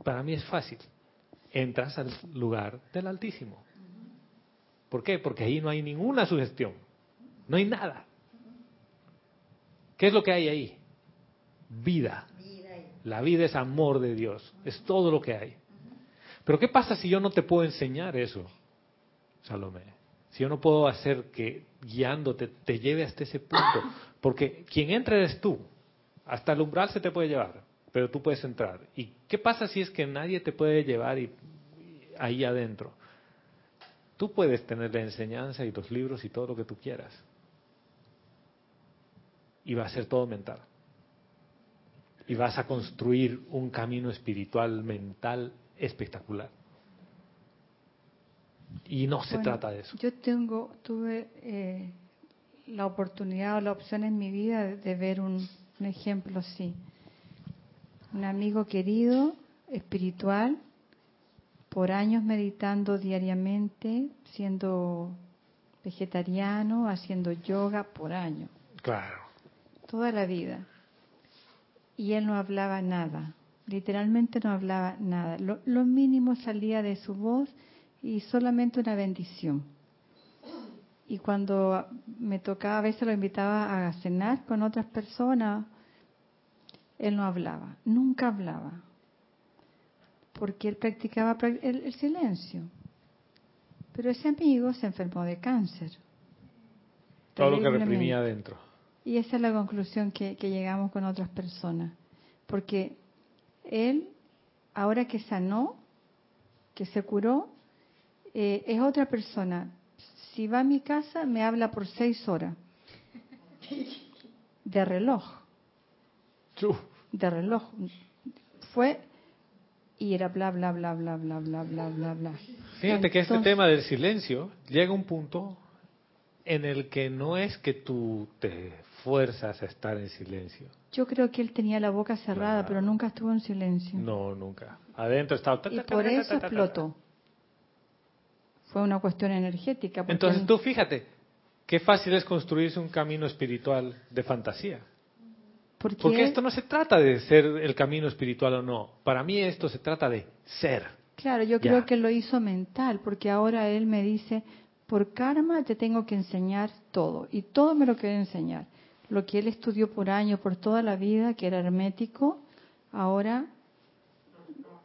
Para mí es fácil. Entras al lugar del Altísimo. ¿Por qué? Porque ahí no hay ninguna sugestión. No hay nada. ¿Qué es lo que hay ahí? Vida. La vida es amor de Dios. Es todo lo que hay. Pero ¿qué pasa si yo no te puedo enseñar eso, Salomé? Si yo no puedo hacer que guiándote te lleve hasta ese punto. Porque quien entra eres tú. Hasta el umbral se te puede llevar, pero tú puedes entrar. ¿Y qué pasa si es que nadie te puede llevar y, ahí adentro? Tú puedes tener la enseñanza y los libros y todo lo que tú quieras. Y va a ser todo mental. Y vas a construir un camino espiritual, mental espectacular. Y no se trata de eso. Yo tengo, tuve eh, la oportunidad o la opción en mi vida de, ver un, un ejemplo así. Un amigo querido, espiritual, por años meditando diariamente, siendo vegetariano, haciendo yoga por años. Claro. Toda la vida. Y él no hablaba nada, literalmente no hablaba nada. Lo, lo mínimo salía de su voz y solamente una bendición. Y cuando me tocaba, a veces lo invitaba a cenar con otras personas, él no hablaba, nunca hablaba, porque él practicaba el, el silencio. Pero ese amigo se enfermó de cáncer. Todo lo que reprimía adentro. Y esa es la conclusión que, que llegamos con otras personas. Porque él, ahora que sanó, que se curó, eh, es otra persona. Si va a mi casa, me habla por seis horas. De reloj. De reloj. Fue y era bla, bla, bla, bla, bla, bla, bla, bla, bla. Fíjate que este tema del silencio llega a un punto en el que no es que tú te fuerzas a estar en silencio. Yo creo que él tenía la boca cerrada, pero nunca estuvo en silencio. No, nunca. Adentro estaba... Y por eso explotó. Fue una cuestión energética. Entonces tú fíjate, qué fácil es construirse un camino espiritual de fantasía. Porque esto no se trata de ser el camino espiritual o no. Para mí esto se trata de ser. Claro, yo creo que lo hizo mental, porque ahora él me dice, por karma te tengo que enseñar todo, y todo me lo quiere enseñar. Lo que él estudió por años, por toda la vida, que era hermético, ahora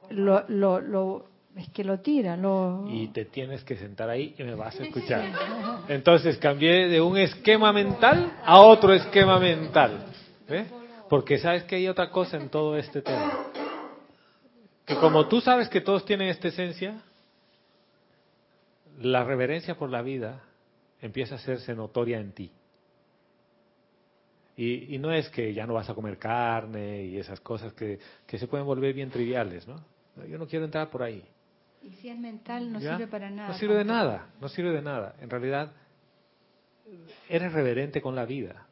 lo, lo, lo es que lo tira, lo... Y te tienes que sentar ahí y me vas a escuchar. [LAUGHS] Entonces cambié de un esquema mental a otro esquema mental. ¿eh? Porque sabes que hay otra cosa en todo este tema. Que como tú sabes que todos tienen esta esencia, la reverencia por la vida empieza a hacerse notoria en ti. Y, y, no es que ya no vas a comer carne y esas cosas que, que se pueden volver bien triviales, ¿no? Yo no quiero entrar por ahí. Y si es mental, no sirve para nada. No sirve de nada, no sirve de nada. En realidad, eres reverente con la vida.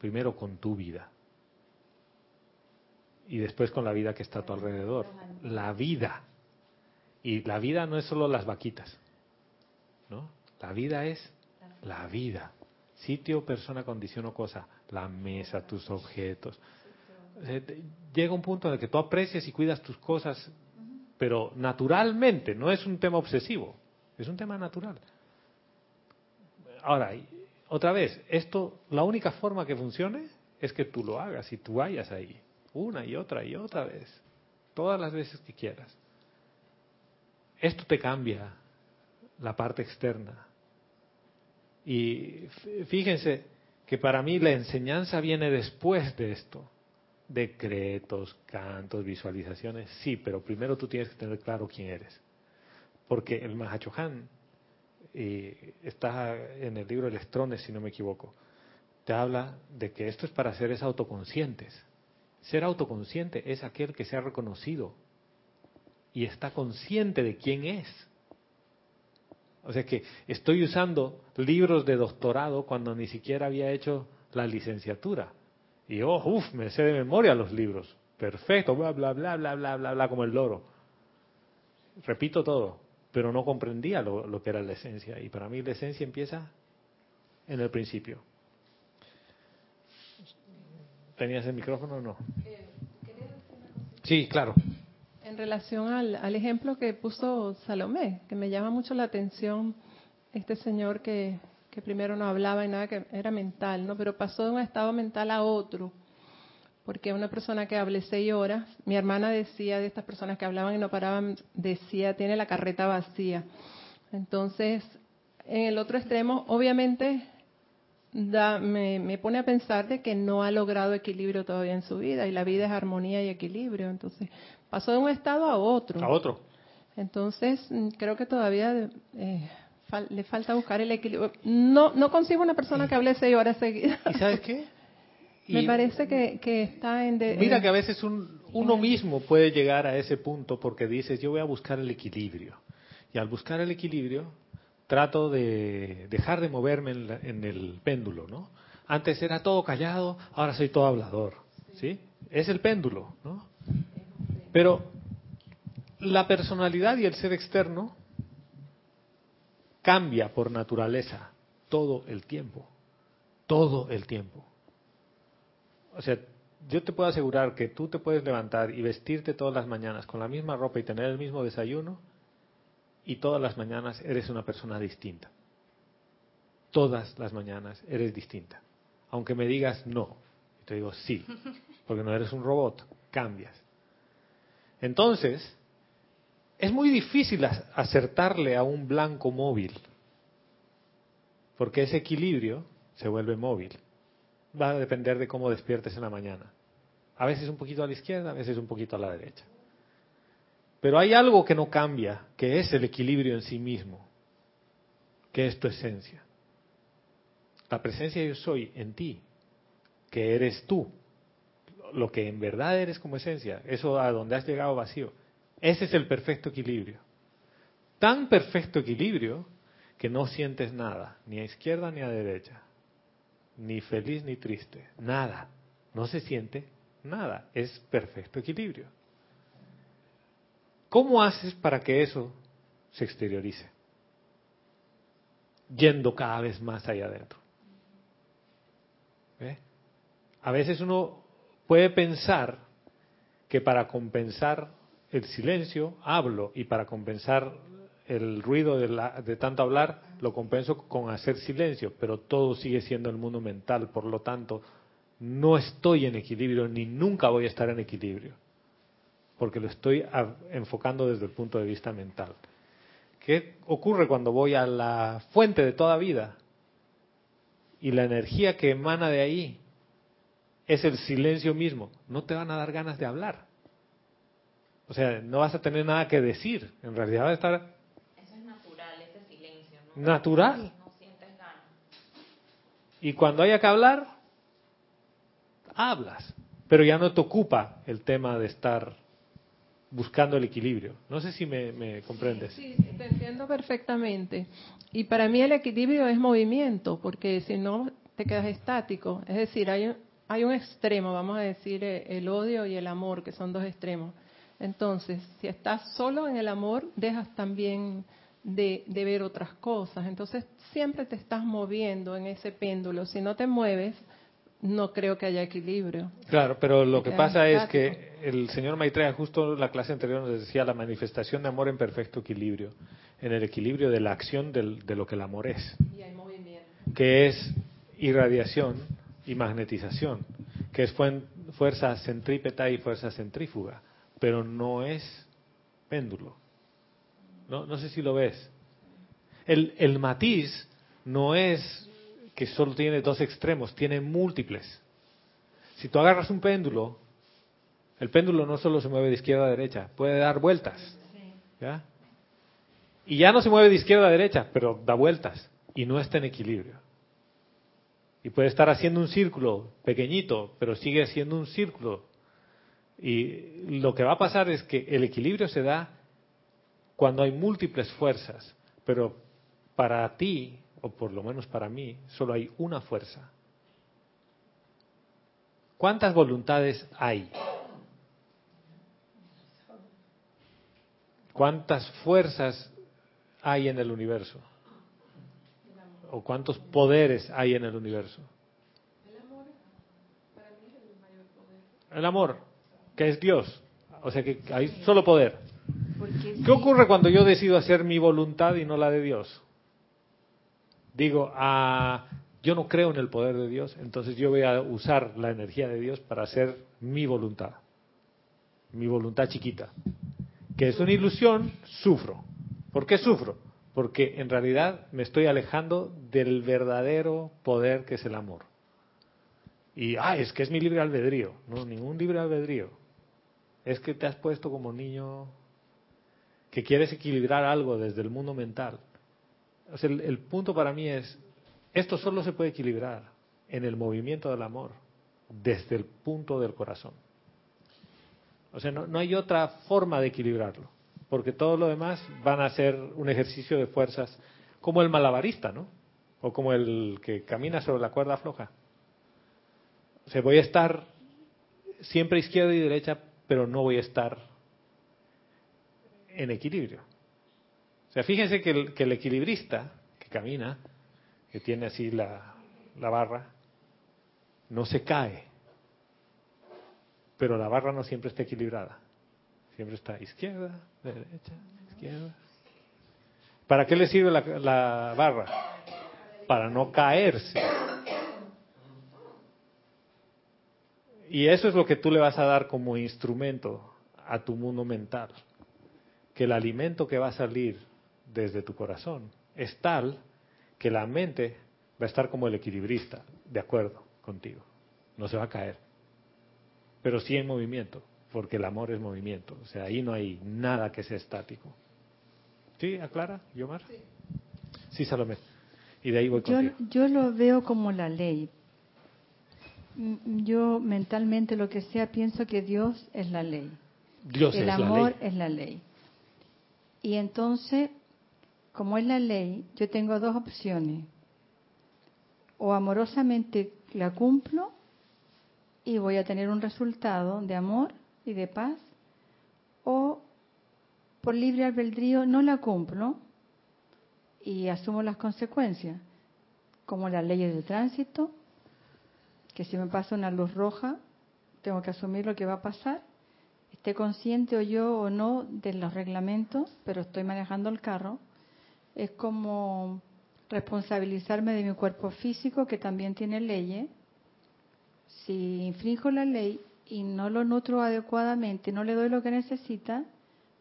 Primero con tu vida. Y después con la vida que está a tu alrededor. La vida. Y la vida no es solo las vaquitas. ¿No? La vida es la vida. Sitio, persona, condición o cosa. La mesa, tus objetos. Llega un punto en el que tú aprecias y cuidas tus cosas pero naturalmente, no es un tema obsesivo, es un tema natural. Ahora, otra vez, esto, la única forma que funcione es que tú lo hagas y tú vayas ahí, una y otra y otra vez, todas las veces que quieras. Esto te cambia la parte externa. Y fíjense que para mí la enseñanza viene después de esto. Decretos, cantos, visualizaciones, sí, pero primero tú tienes que tener claro quién eres. Porque el Mahachohan eh, está en el libro Electrones, si no me equivoco, te habla de que esto es para seres autoconscientes. Ser autoconsciente es aquel que se ha reconocido y está consciente de quién es. O sea que estoy usando libros de doctorado cuando ni siquiera había hecho la licenciatura. Y oh, uff, me sé de memoria los libros. Perfecto, bla, bla, bla, bla, bla, bla, bla, como el loro. Repito todo, pero no comprendía lo, lo que era la esencia. Y para mí la esencia empieza en el principio. ¿Tenías el micrófono o no? Sí, claro. En relación al, ejemplo que puso Salomé, que me llama mucho la atención este señor que, que primero no hablaba y nada, que era mental, ¿no? Pero pasó de un estado mental a otro. Porque una persona que hable seis horas, mi hermana decía de estas personas que hablaban y no paraban, decía, tiene la carreta vacía. Entonces, en el otro extremo, obviamente, da, me, me, pone a pensar de que no ha logrado equilibrio todavía en su vida y la vida es armonía y equilibrio. Entonces, pasó de un estado a otro. A otro. Entonces, mm, creo que todavía eh, le falta buscar el equilibrio. No, no consigo una persona que hable seis horas seguidas. ¿Y sabes qué? [LAUGHS] Me parece que, que está en... mira que a veces uno mismo puede llegar a ese punto porque dices, yo voy a buscar el equilibrio. Y al buscar el equilibrio, trato de dejar de moverme en, en el péndulo, ¿no? Antes era todo callado, ahora soy todo hablador, ¿sí? Es el péndulo, ¿no? Pero la personalidad y el ser externo cambia por naturaleza todo el tiempo, todo el tiempo. O sea, yo te puedo asegurar que tú te puedes levantar y vestirte todas las mañanas con la misma ropa y tener el mismo desayuno y todas las mañanas eres una persona distinta. Todas las mañanas eres distinta. Aunque me digas no, te digo sí, [LAUGHS] porque no eres un robot, cambias. Entonces, es muy difícil acertarle a un blanco móvil, porque ese equilibrio se vuelve móvil. Va a depender de cómo despiertes en la mañana. A veces un poquito a la izquierda, a veces un poquito a la derecha. Pero hay algo que no cambia, que es el equilibrio en sí mismo, que es tu esencia. La presencia yo soy en ti, que eres tú, lo que en verdad eres como esencia, eso a donde has llegado vacío, ese es el perfecto equilibrio. Tan perfecto equilibrio que no sientes nada, ni a izquierda ni a derecha, ni feliz ni triste, nada. No se siente nada, es perfecto equilibrio. ¿Cómo haces para que eso se exteriorice? Yendo cada vez más allá adentro. A veces uno puede pensar que para compensar el silencio hablo y para compensar el ruido de, de, tanto hablar lo compenso con hacer silencio, pero todo sigue siendo el mundo mental, por lo tanto no estoy en equilibrio ni nunca voy a estar en equilibrio, porque lo estoy enfocando desde el punto de vista mental. ¿Qué ocurre cuando voy a la fuente de toda vida? Y la energía que emana de ahí es el silencio mismo. No te van a dar ganas de hablar. O sea, no vas a tener nada que decir. En realidad va a estar... Eso es natural, ese silencio. Natural. No sientes ganas. Y cuando haya que hablar, hablas. Pero ya no te ocupa el tema de estar buscando el equilibrio. No sé si me, comprendes. Sí, te entiendo perfectamente. Y para mí el equilibrio es movimiento, porque si no te quedas estático. Es decir, hay, hay un extremo, vamos a decir, eh, el odio y el amor, que son dos extremos. Entonces, si estás solo en el amor, dejas también de, ver otras cosas. Entonces, siempre te estás moviendo en ese péndulo. Si no te mueves, no creo que haya equilibrio. Claro, pero lo que pasa es que el señor Maitreya, justo en la clase anterior, nos decía la manifestación de amor en perfecto equilibrio, en el equilibrio de la acción de lo que el amor es, que es irradiación, y magnetización, que es fuerza centrípeta y fuerza centrífuga, pero no es péndulo. No, no sé si lo ves. El, el matiz no es que solo tiene dos extremos, tiene múltiples. Si tú agarras un péndulo, el péndulo no solo se mueve de izquierda a derecha, puede dar vueltas. ¿ya? Y ya no se mueve de izquierda a derecha, pero da vueltas y no está en equilibrio. Y puede estar haciendo un círculo pequeñito, pero sigue siendo un círculo. Y lo que va a pasar es que el equilibrio se da cuando hay múltiples fuerzas, pero para ti, o por lo menos para mí, solo hay una fuerza. ¿Cuántas voluntades hay? ¿Cuántas fuerzas hay en el universo? ¿O cuántos poderes hay en el universo? El amor, que es Dios. O sea que hay solo poder. ¿Qué ocurre cuando yo decido hacer mi voluntad y no la de Dios? Digo, ah, yo no creo en el poder de Dios, entonces yo voy a usar la energía de Dios para hacer mi voluntad, mi voluntad chiquita, que es una ilusión, sufro. ¿Por qué sufro? Porque en realidad me estoy alejando del verdadero poder que es el amor. Y, ah, es que es mi libre albedrío. No, ningún libre albedrío. Es que te has puesto como niño que quieres equilibrar algo desde el mundo mental. O sea, el, el punto para mí es, esto solo se puede equilibrar en el movimiento del amor, desde el punto del corazón. O sea, no, no hay otra forma de equilibrarlo porque todo lo demás van a ser un ejercicio de fuerzas, como el malabarista, ¿no? O como el que camina sobre la cuerda floja. O sea, voy a estar siempre izquierda y derecha, pero no voy a estar en equilibrio. O sea, fíjense que el, equilibrista que camina, que tiene así la, la barra, no se cae, pero la barra no siempre está equilibrada. Siempre está izquierda, derecha, izquierda. ¿Para qué le sirve la, la barra? Para no caerse. Y eso es lo que tú le vas a dar como instrumento a tu mundo mental. Que el alimento que va a salir desde tu corazón es tal que la mente va a estar como el equilibrista, de acuerdo contigo. No se va a caer. Pero sí en movimiento porque el amor es movimiento. O sea, ahí no hay nada que sea estático. ¿Sí, aclara, Yomar? Sí, sí Salomé. Y de ahí voy yo, contigo. yo lo veo como la ley. Yo mentalmente lo que sea pienso que Dios es la ley. Dios el es amor la ley. es la ley. Y entonces, como es la ley, yo tengo dos opciones. O amorosamente la cumplo y voy a tener un resultado de amor y de paz, o por libre albedrío no la cumplo y asumo las consecuencias, como las leyes de tránsito, que si me pasa una luz roja, tengo que asumir lo que va a pasar, esté consciente o yo o no de los reglamentos, pero estoy manejando el carro, es como responsabilizarme de mi cuerpo físico que también tiene leyes. Si infrinjo la ley y no lo nutro adecuadamente, no le doy lo que necesita,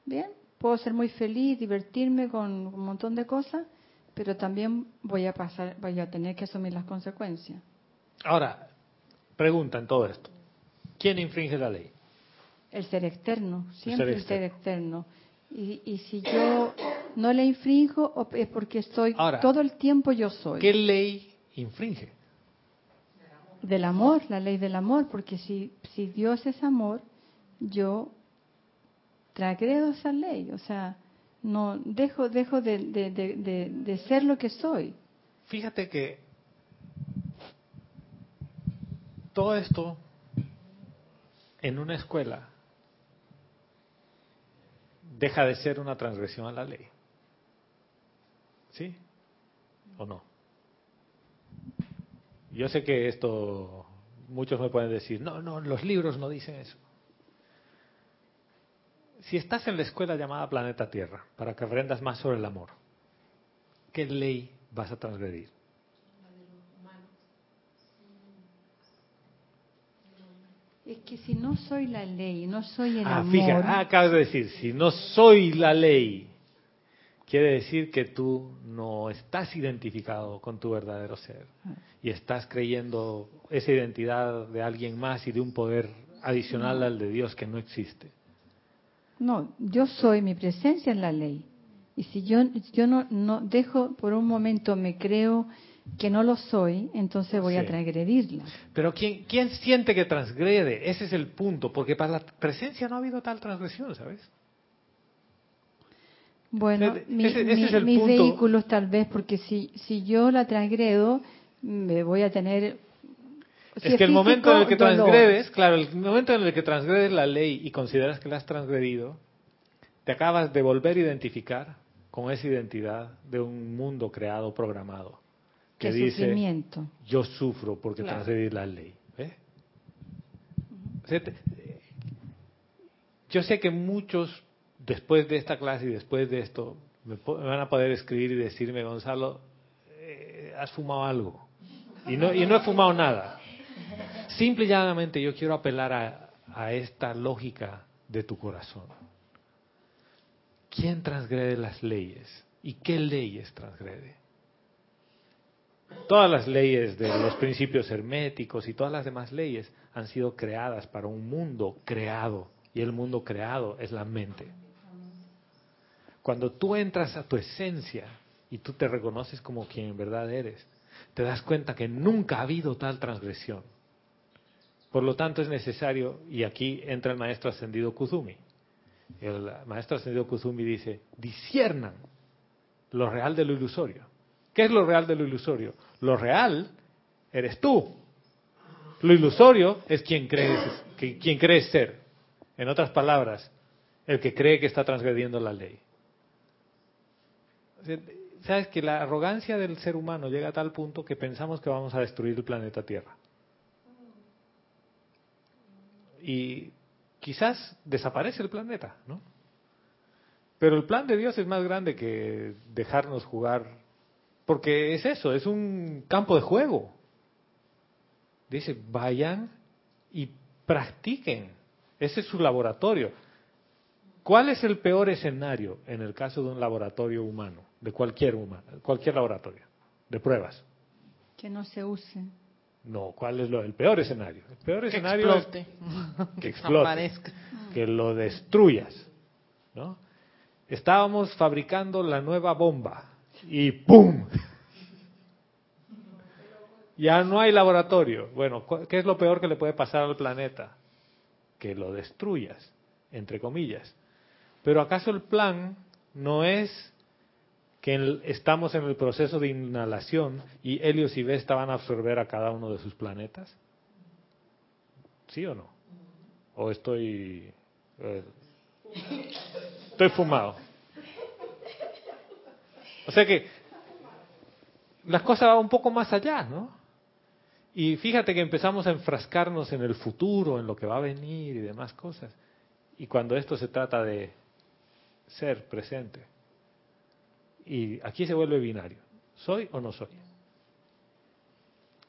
bien, puedo ser muy feliz, divertirme con un montón de cosas, pero también voy a pasar, voy a tener que asumir las consecuencias. Ahora, pregunta en todo esto. ¿Quién infringe la ley? El ser externo, siempre ser el ser externo. Y, y si yo no le infringo, o- es porque estoy Ahora, todo el tiempo yo soy. ¿Qué ley infringe? Del amor, la ley del amor, porque si, si Dios es amor, yo transgredo esa ley, o sea, no dejo dejo de, de, de, de- de ser lo que soy. Fíjate que todo esto en una escuela deja de ser una transgresión a la ley. ¿Sí? ¿O no? Yo sé que esto, muchos me pueden decir, no, no, los libros no dicen eso. Si estás en la escuela llamada Planeta Tierra, para que aprendas más sobre el amor, ¿qué ley vas a transgredir? Es que si no soy la ley, no soy el Ah, amor, fíjate, ah, acabas de decir, si no soy la ley, quiere decir que tú no estás identificado con tu verdadero ser y estás creyendo esa identidad de alguien más y de un poder adicional al de Dios que no existe. No, yo soy mi presencia en la ley. Y si yo, yo no, no dejo por un momento, me creo que no lo soy, entonces voy a transgredirla. Pero ¿quién, ¿quién siente que transgrede? Ese es el punto, porque para la presencia no ha habido tal transgresión, ¿sabes? Bueno, Ese- mi- ese mi- es el mis punto. vehículos tal vez, porque si, si yo la transgredo, me voy a tener... si es que el momento en el que dolor. transgredes, claro, el momento en el que transgredes la ley y consideras que la has transgredido, te acabas de volver a identificar con esa identidad de un mundo creado, programado, que Qué dice, sufrimiento. yo sufro porque Claro. transgredí la ley. Te- yo sé que muchos, después de esta clase y después de esto, me, van a poder escribir y decirme, Gonzalo, eh, has fumado algo. Y no, no he fumado nada. Simple y llanamente yo quiero apelar a, a esta lógica de tu corazón. ¿Quién transgrede las leyes? ¿Y qué leyes transgrede? Todas las leyes de los principios herméticos y todas las demás leyes han sido creadas para un mundo creado. Y el mundo creado es la mente. Cuando tú entras a tu esencia y tú te reconoces como quien en verdad eres, te das cuenta que nunca ha habido tal transgresión. Por lo tanto, es necesario, y aquí entra el maestro ascendido Kuzumi. El maestro ascendido Kuzumi dice, disiernan lo real de lo ilusorio. ¿Qué es lo real de lo ilusorio? Lo real eres tú. Lo ilusorio es quien crees, quien crees ser. En otras palabras, el que cree que está transgrediendo la ley. Sabes que la arrogancia del ser humano llega a tal punto que pensamos que vamos a destruir el planeta Tierra. Y quizás desaparece el planeta, ¿no? Pero el plan de Dios es más grande que dejarnos jugar, porque es eso, es un campo de juego. Dice, vayan y practiquen. Ese es su laboratorio. ¿Cuál es el peor escenario en el caso de un laboratorio humano, de cualquier humano, cualquier laboratorio, de pruebas? Que no se use. No, ¿cuál es lo, el peor escenario? El peor Que escenario explote. es [LAUGHS] que [LAUGHS] explote, Aparezca. que lo destruyas, ¿no? Estábamos fabricando la nueva bomba y ¡pum! [LAUGHS] Ya no hay laboratorio. Bueno, cu- ¿qué es lo peor que le puede pasar al planeta? Que lo destruyas, entre comillas. Pero ¿acaso el plan no es que el- estamos en el proceso de inhalación y Helios y Vesta van a absorber a cada uno de sus planetas? ¿Sí o no? ¿O estoy... eh, estoy fumado? O sea que las cosas van un poco más allá, ¿no? Y fíjate que empezamos a enfrascarnos en el futuro, en lo que va a venir y demás cosas. Y cuando esto se trata de ser presente, y aquí se vuelve binario, ¿soy o no soy?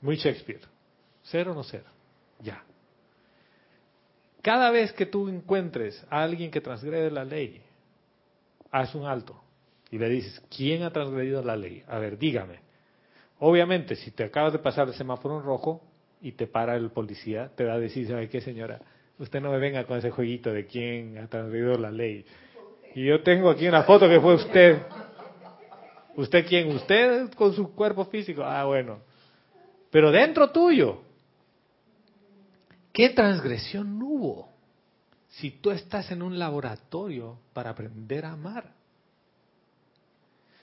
Muy Shakespeare, ser o no ser, ya. Cada vez que tú encuentres a alguien que transgrede la ley, haz un alto y le dices, ¿quién ha transgredido la ley? A ver, dígame. Obviamente, si te acabas de pasar el semáforo en rojo y te para el policía, te va a decir, ¿sabe qué, señora? Usted no me venga con ese jueguito de quién ha transgredido la ley. Y yo tengo aquí una foto que fue usted. ¿Usted quién? Usted con su cuerpo físico. Ah, bueno. Pero dentro tuyo, ¿qué transgresión hubo? Si tú estás en un laboratorio para aprender a amar.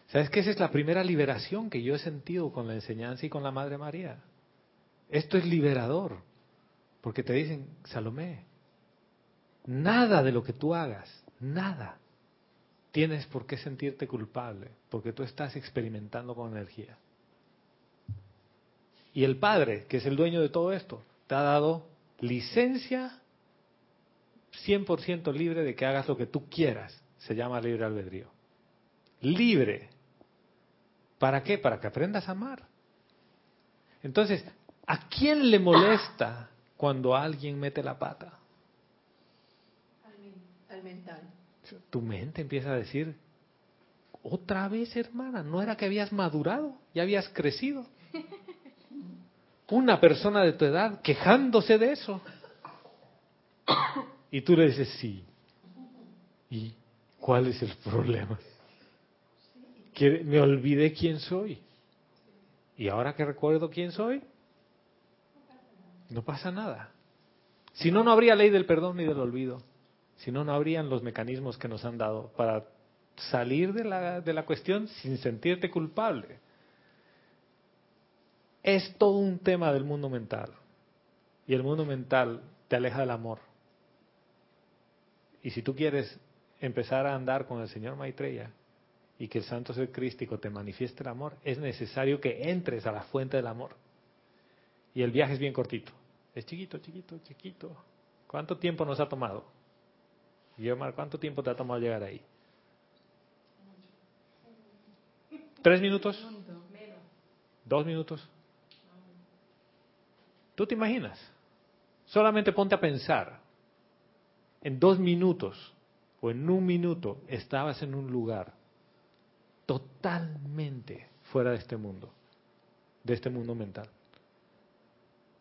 ¿Sabes que esa es la primera liberación que yo he sentido con la enseñanza y con la Madre María? Esto es liberador, porque te dicen, Salomé, nada de lo que tú hagas, nada, tienes por qué sentirte culpable, porque tú estás experimentando con energía. Y el Padre, que es el dueño de todo esto, te ha dado licencia 100% libre de que hagas lo que tú quieras. Se llama libre albedrío. Libre. ¿Para qué? Para que aprendas a amar. Entonces, ¿a quién le molesta cuando alguien mete la pata? Al mental. Tu mente empieza a decir, Otra vez, hermana, ¿no era que habías madurado? ¿Ya habías crecido? [LAUGHS] Una persona de tu edad quejándose de eso. Y tú le dices, sí. ¿Y cuál es el problema? Que me olvidé quién soy. Y ahora que recuerdo quién soy, no pasa nada. Si no, no habría ley del perdón ni del olvido. Si no, no habrían los mecanismos que nos han dado para salir de la, de la cuestión sin sentirte culpable. Es todo un tema del mundo mental. Y el mundo mental te aleja del amor. Y si tú quieres empezar a andar con el Señor Maitreya y que el Santo Ser Crístico te manifieste el amor, es necesario que entres a la fuente del amor. Y el viaje es bien cortito. Es chiquito, chiquito, chiquito. ¿Cuánto tiempo nos ha tomado? Guillermo, ¿cuánto tiempo te ha tomado llegar ahí? ¿Tres minutos? ¿Dos minutos? ¿Tú te imaginas? Solamente ponte a pensar. En dos minutos o en un minuto estabas en un lugar totalmente fuera de este mundo, de este mundo mental.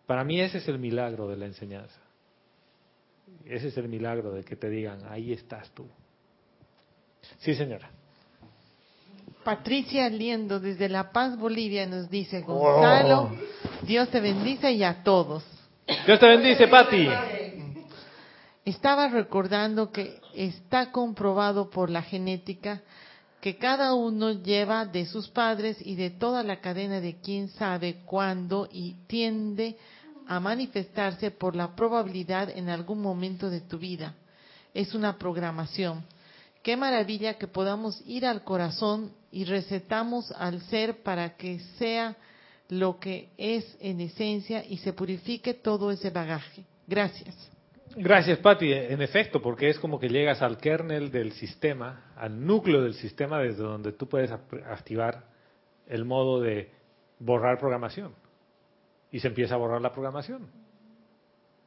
Para mí ese es el milagro de la enseñanza. Ese es el milagro de que te digan, ahí estás tú. Sí, señora. Patricia Liendo desde La Paz, Bolivia, nos dice, Gonzalo, Dios te bendice y a todos. Dios te bendice, Pati. Estaba recordando que está comprobado por la genética que cada uno lleva de sus padres y de toda la cadena de quién sabe cuándo y tiende a manifestarse por la probabilidad en algún momento de tu vida. Es una programación. Qué maravilla que podamos ir al corazón y recetamos al ser para que sea lo que es en esencia y se purifique todo ese bagaje. Gracias. Gracias, Patti. En efecto, porque es como que llegas al kernel del sistema, al núcleo del sistema desde donde tú puedes activar el modo de borrar programación. Y se empieza a borrar la programación.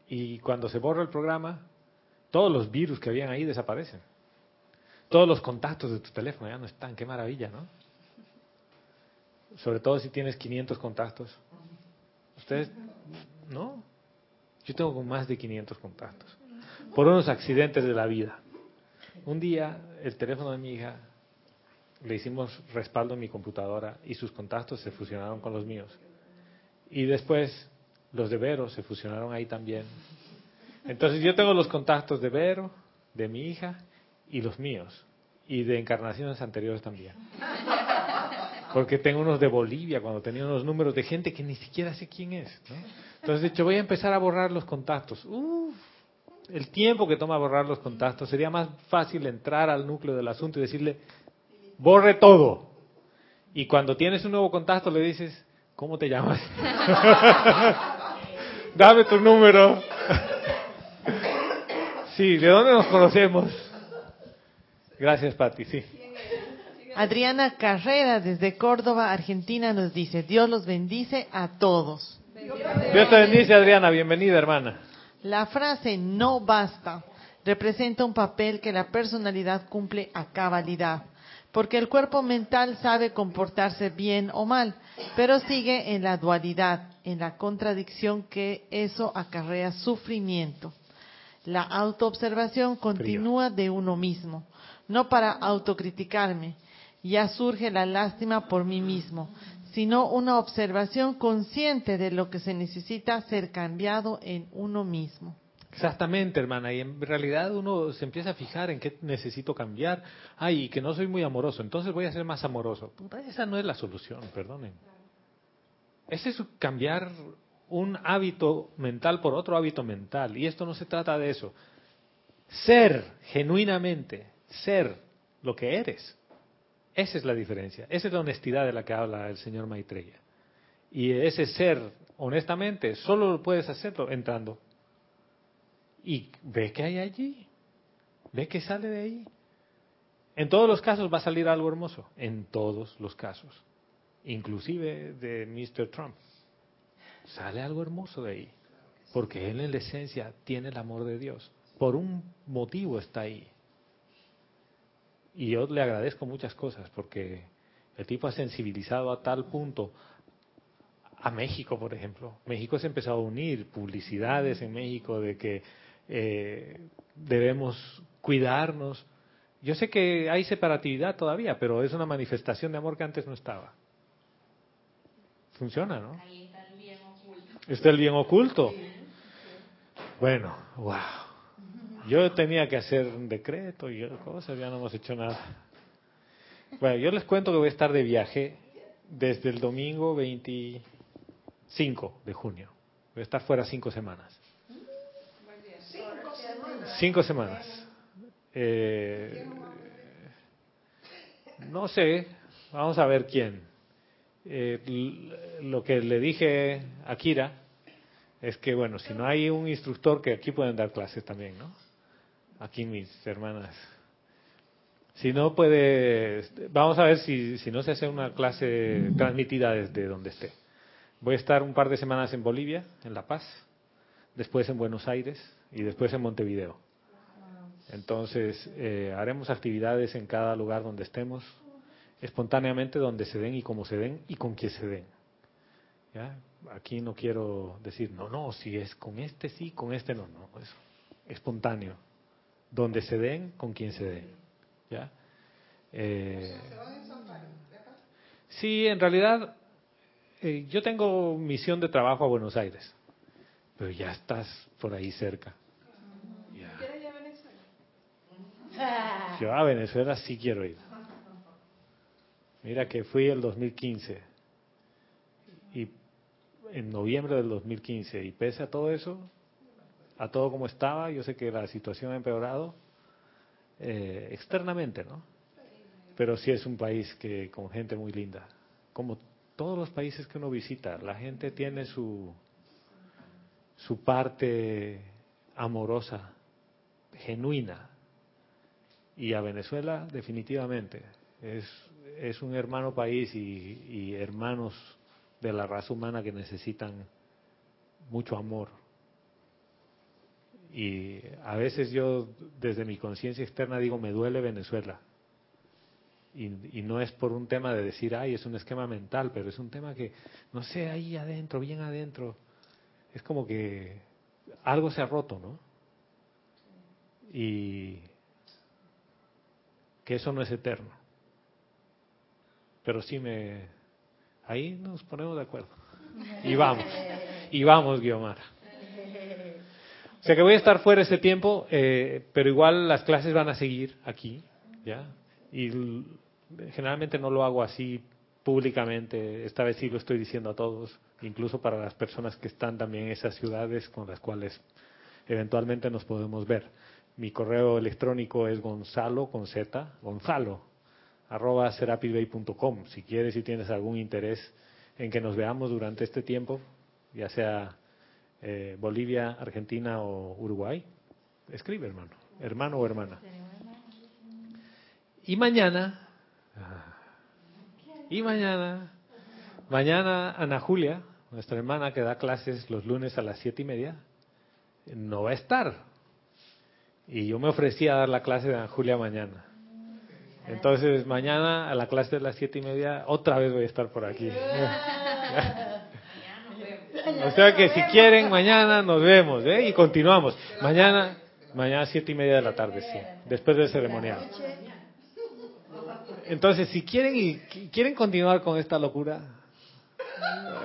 Y cuando se borra el programa, todos los virus que habían ahí desaparecen. Todos los contactos de tu teléfono ya no están. Qué maravilla, ¿no? Sobre todo si tienes 500 contactos. Ustedes, ¿no? Yo tengo más de 500 contactos. Por unos accidentes de la vida. Un día, el teléfono de mi hija, le hicimos respaldo en mi computadora y sus contactos se fusionaron con los míos. Y después, los de Vero se fusionaron ahí también. Entonces, yo tengo los contactos de Vero, de mi hija y los míos. Y de encarnaciones anteriores también. Porque tengo unos de Bolivia, cuando tenía unos números de gente que ni siquiera sé quién es. ¿no? Entonces he dicho, voy a empezar a borrar los contactos. El tiempo que toma borrar los contactos, sería más fácil entrar al núcleo del asunto y decirle, borre todo. Y cuando tienes un nuevo contacto le dices, ¿cómo te llamas? [LAUGHS] Dame tu número. [LAUGHS] sí, ¿de dónde nos conocemos? Gracias, Pati, sí. Adriana Carrera desde Córdoba, Argentina, nos dice, Dios los bendice a todos. Dios te bendice, Adriana. Bienvenida, hermana. La frase no basta representa un papel que la personalidad cumple a cabalidad, porque el cuerpo mental sabe comportarse bien o mal, pero sigue en la dualidad, en la contradicción que eso acarrea sufrimiento. La autoobservación continúa de uno mismo, no para autocriticarme, ya surge la lástima por mí mismo, sino una observación consciente de lo que se necesita ser cambiado en uno mismo. Exactamente, hermana. Y en realidad uno se empieza a fijar en qué necesito cambiar. Ay, que no soy muy amoroso, entonces voy a ser más amoroso. esa no es la solución, perdonen. Ese es cambiar un hábito mental por otro hábito mental. Y esto no se trata de eso. Ser genuinamente, ser lo que eres. Esa es la diferencia. Esa es la honestidad de la que habla el señor Maitreya. Y ese ser, honestamente, solo lo puedes hacerlo entrando. Y ve que hay allí. Ve que sale de ahí. En todos los casos va a salir algo hermoso. En todos los casos. Inclusive de Mr. Trump. Sale algo hermoso de ahí. Porque él en la esencia tiene el amor de Dios. Por un motivo está ahí. Y yo le agradezco muchas cosas porque el tipo ha sensibilizado a tal punto a México, por ejemplo. México se ha empezado a unir, publicidades en México de que eh, debemos cuidarnos. Yo sé que hay separatividad todavía, pero es una manifestación de amor que antes no estaba. Funciona, ¿no? Ahí está el bien oculto. Está el bien oculto. Bueno, wow. Yo tenía que hacer un decreto y cosas, ya no hemos hecho nada. Bueno, yo les cuento que voy a estar de viaje desde el domingo 25 de junio. Voy a estar fuera cinco semanas. Cinco semanas. Eh, no sé, vamos a ver quién. Eh, lo que le dije a Kira es que, bueno, si no hay un instructor, que aquí pueden dar clases también, ¿no? Aquí mis hermanas. Si no puede, vamos a ver si, si no se hace una clase transmitida desde donde esté. Voy a estar un par de semanas en Bolivia, en La Paz, después en Buenos Aires y después en Montevideo. Entonces, eh, haremos actividades en cada lugar donde estemos, espontáneamente donde se den y como se den y con quién se den. ¿Ya? Aquí no quiero decir, no, no, si es con este sí, con este no, no, es espontáneo. Donde se den, con quien se den. ¿Ya? Eh, sí, en realidad eh, yo tengo misión de trabajo a Buenos Aires, pero ya estás por ahí cerca. Ya. ¿Quieres ir a Venezuela? Yo a Venezuela sí quiero ir. Mira que fui el 2015 y en noviembre del 2015 y pese a todo eso, a todo como estaba, yo sé que la situación ha empeorado eh, externamente, ¿no? Pero sí es un país que con gente muy linda, como todos los países que uno visita, la gente tiene su su parte amorosa, genuina, y a Venezuela definitivamente es es un hermano país y, hermanos de la raza humana que necesitan mucho amor. Y a veces yo, desde mi conciencia externa, digo, me duele Venezuela. Y, y, no es por un tema de decir, ay, es un esquema mental, pero es un tema que, no sé, ahí adentro, bien adentro, es como que algo se ha roto, ¿no? Y que eso no es eterno. Pero sí me... Ahí nos ponemos de acuerdo. [LAUGHS] Y vamos. Y vamos, Guiomar. O sea que voy a estar fuera ese tiempo, eh, pero igual las clases van a seguir aquí, ¿ya? Y generalmente no lo hago así públicamente, esta vez sí lo estoy diciendo a todos, incluso para las personas que están también en esas ciudades con las cuales eventualmente nos podemos ver. Mi correo electrónico es gonzalo con z, gonzalo, arroba serapibay.com. Si quieres y tienes algún interés en que nos veamos durante este tiempo, ya sea eh, Bolivia, Argentina o Uruguay, escribe hermano, hermano o hermana. Y mañana, y mañana, mañana Ana Julia, nuestra hermana que da clases los lunes a las siete y media, no va a estar. Y yo me ofrecí a dar la clase de Ana Julia mañana. Entonces mañana a la clase de las siete y media otra vez voy a estar por aquí. [LAUGHS] O sea que si quieren, mañana nos vemos, ¿eh? Y continuamos. Mañana, mañana siete y media de la tarde, sí. Después del ceremonial. Entonces, si quieren y quieren continuar con esta locura,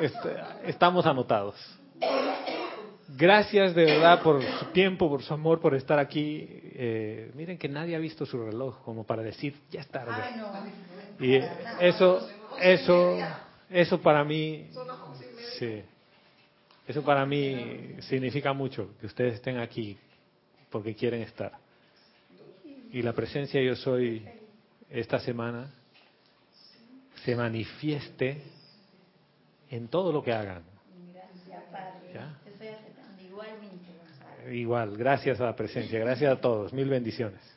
este, estamos anotados. Gracias de verdad por su tiempo, por su amor, por estar aquí. Eh, miren que nadie ha visto su reloj como para decir ya es tarde. Y eso, eso, eso para mí, sí. Eso para mí significa mucho, que ustedes estén aquí porque quieren estar. Y la presencia yo soy esta semana se manifieste en todo lo que hagan. ¿Ya? Igual, gracias a la presencia, gracias a todos, mil bendiciones.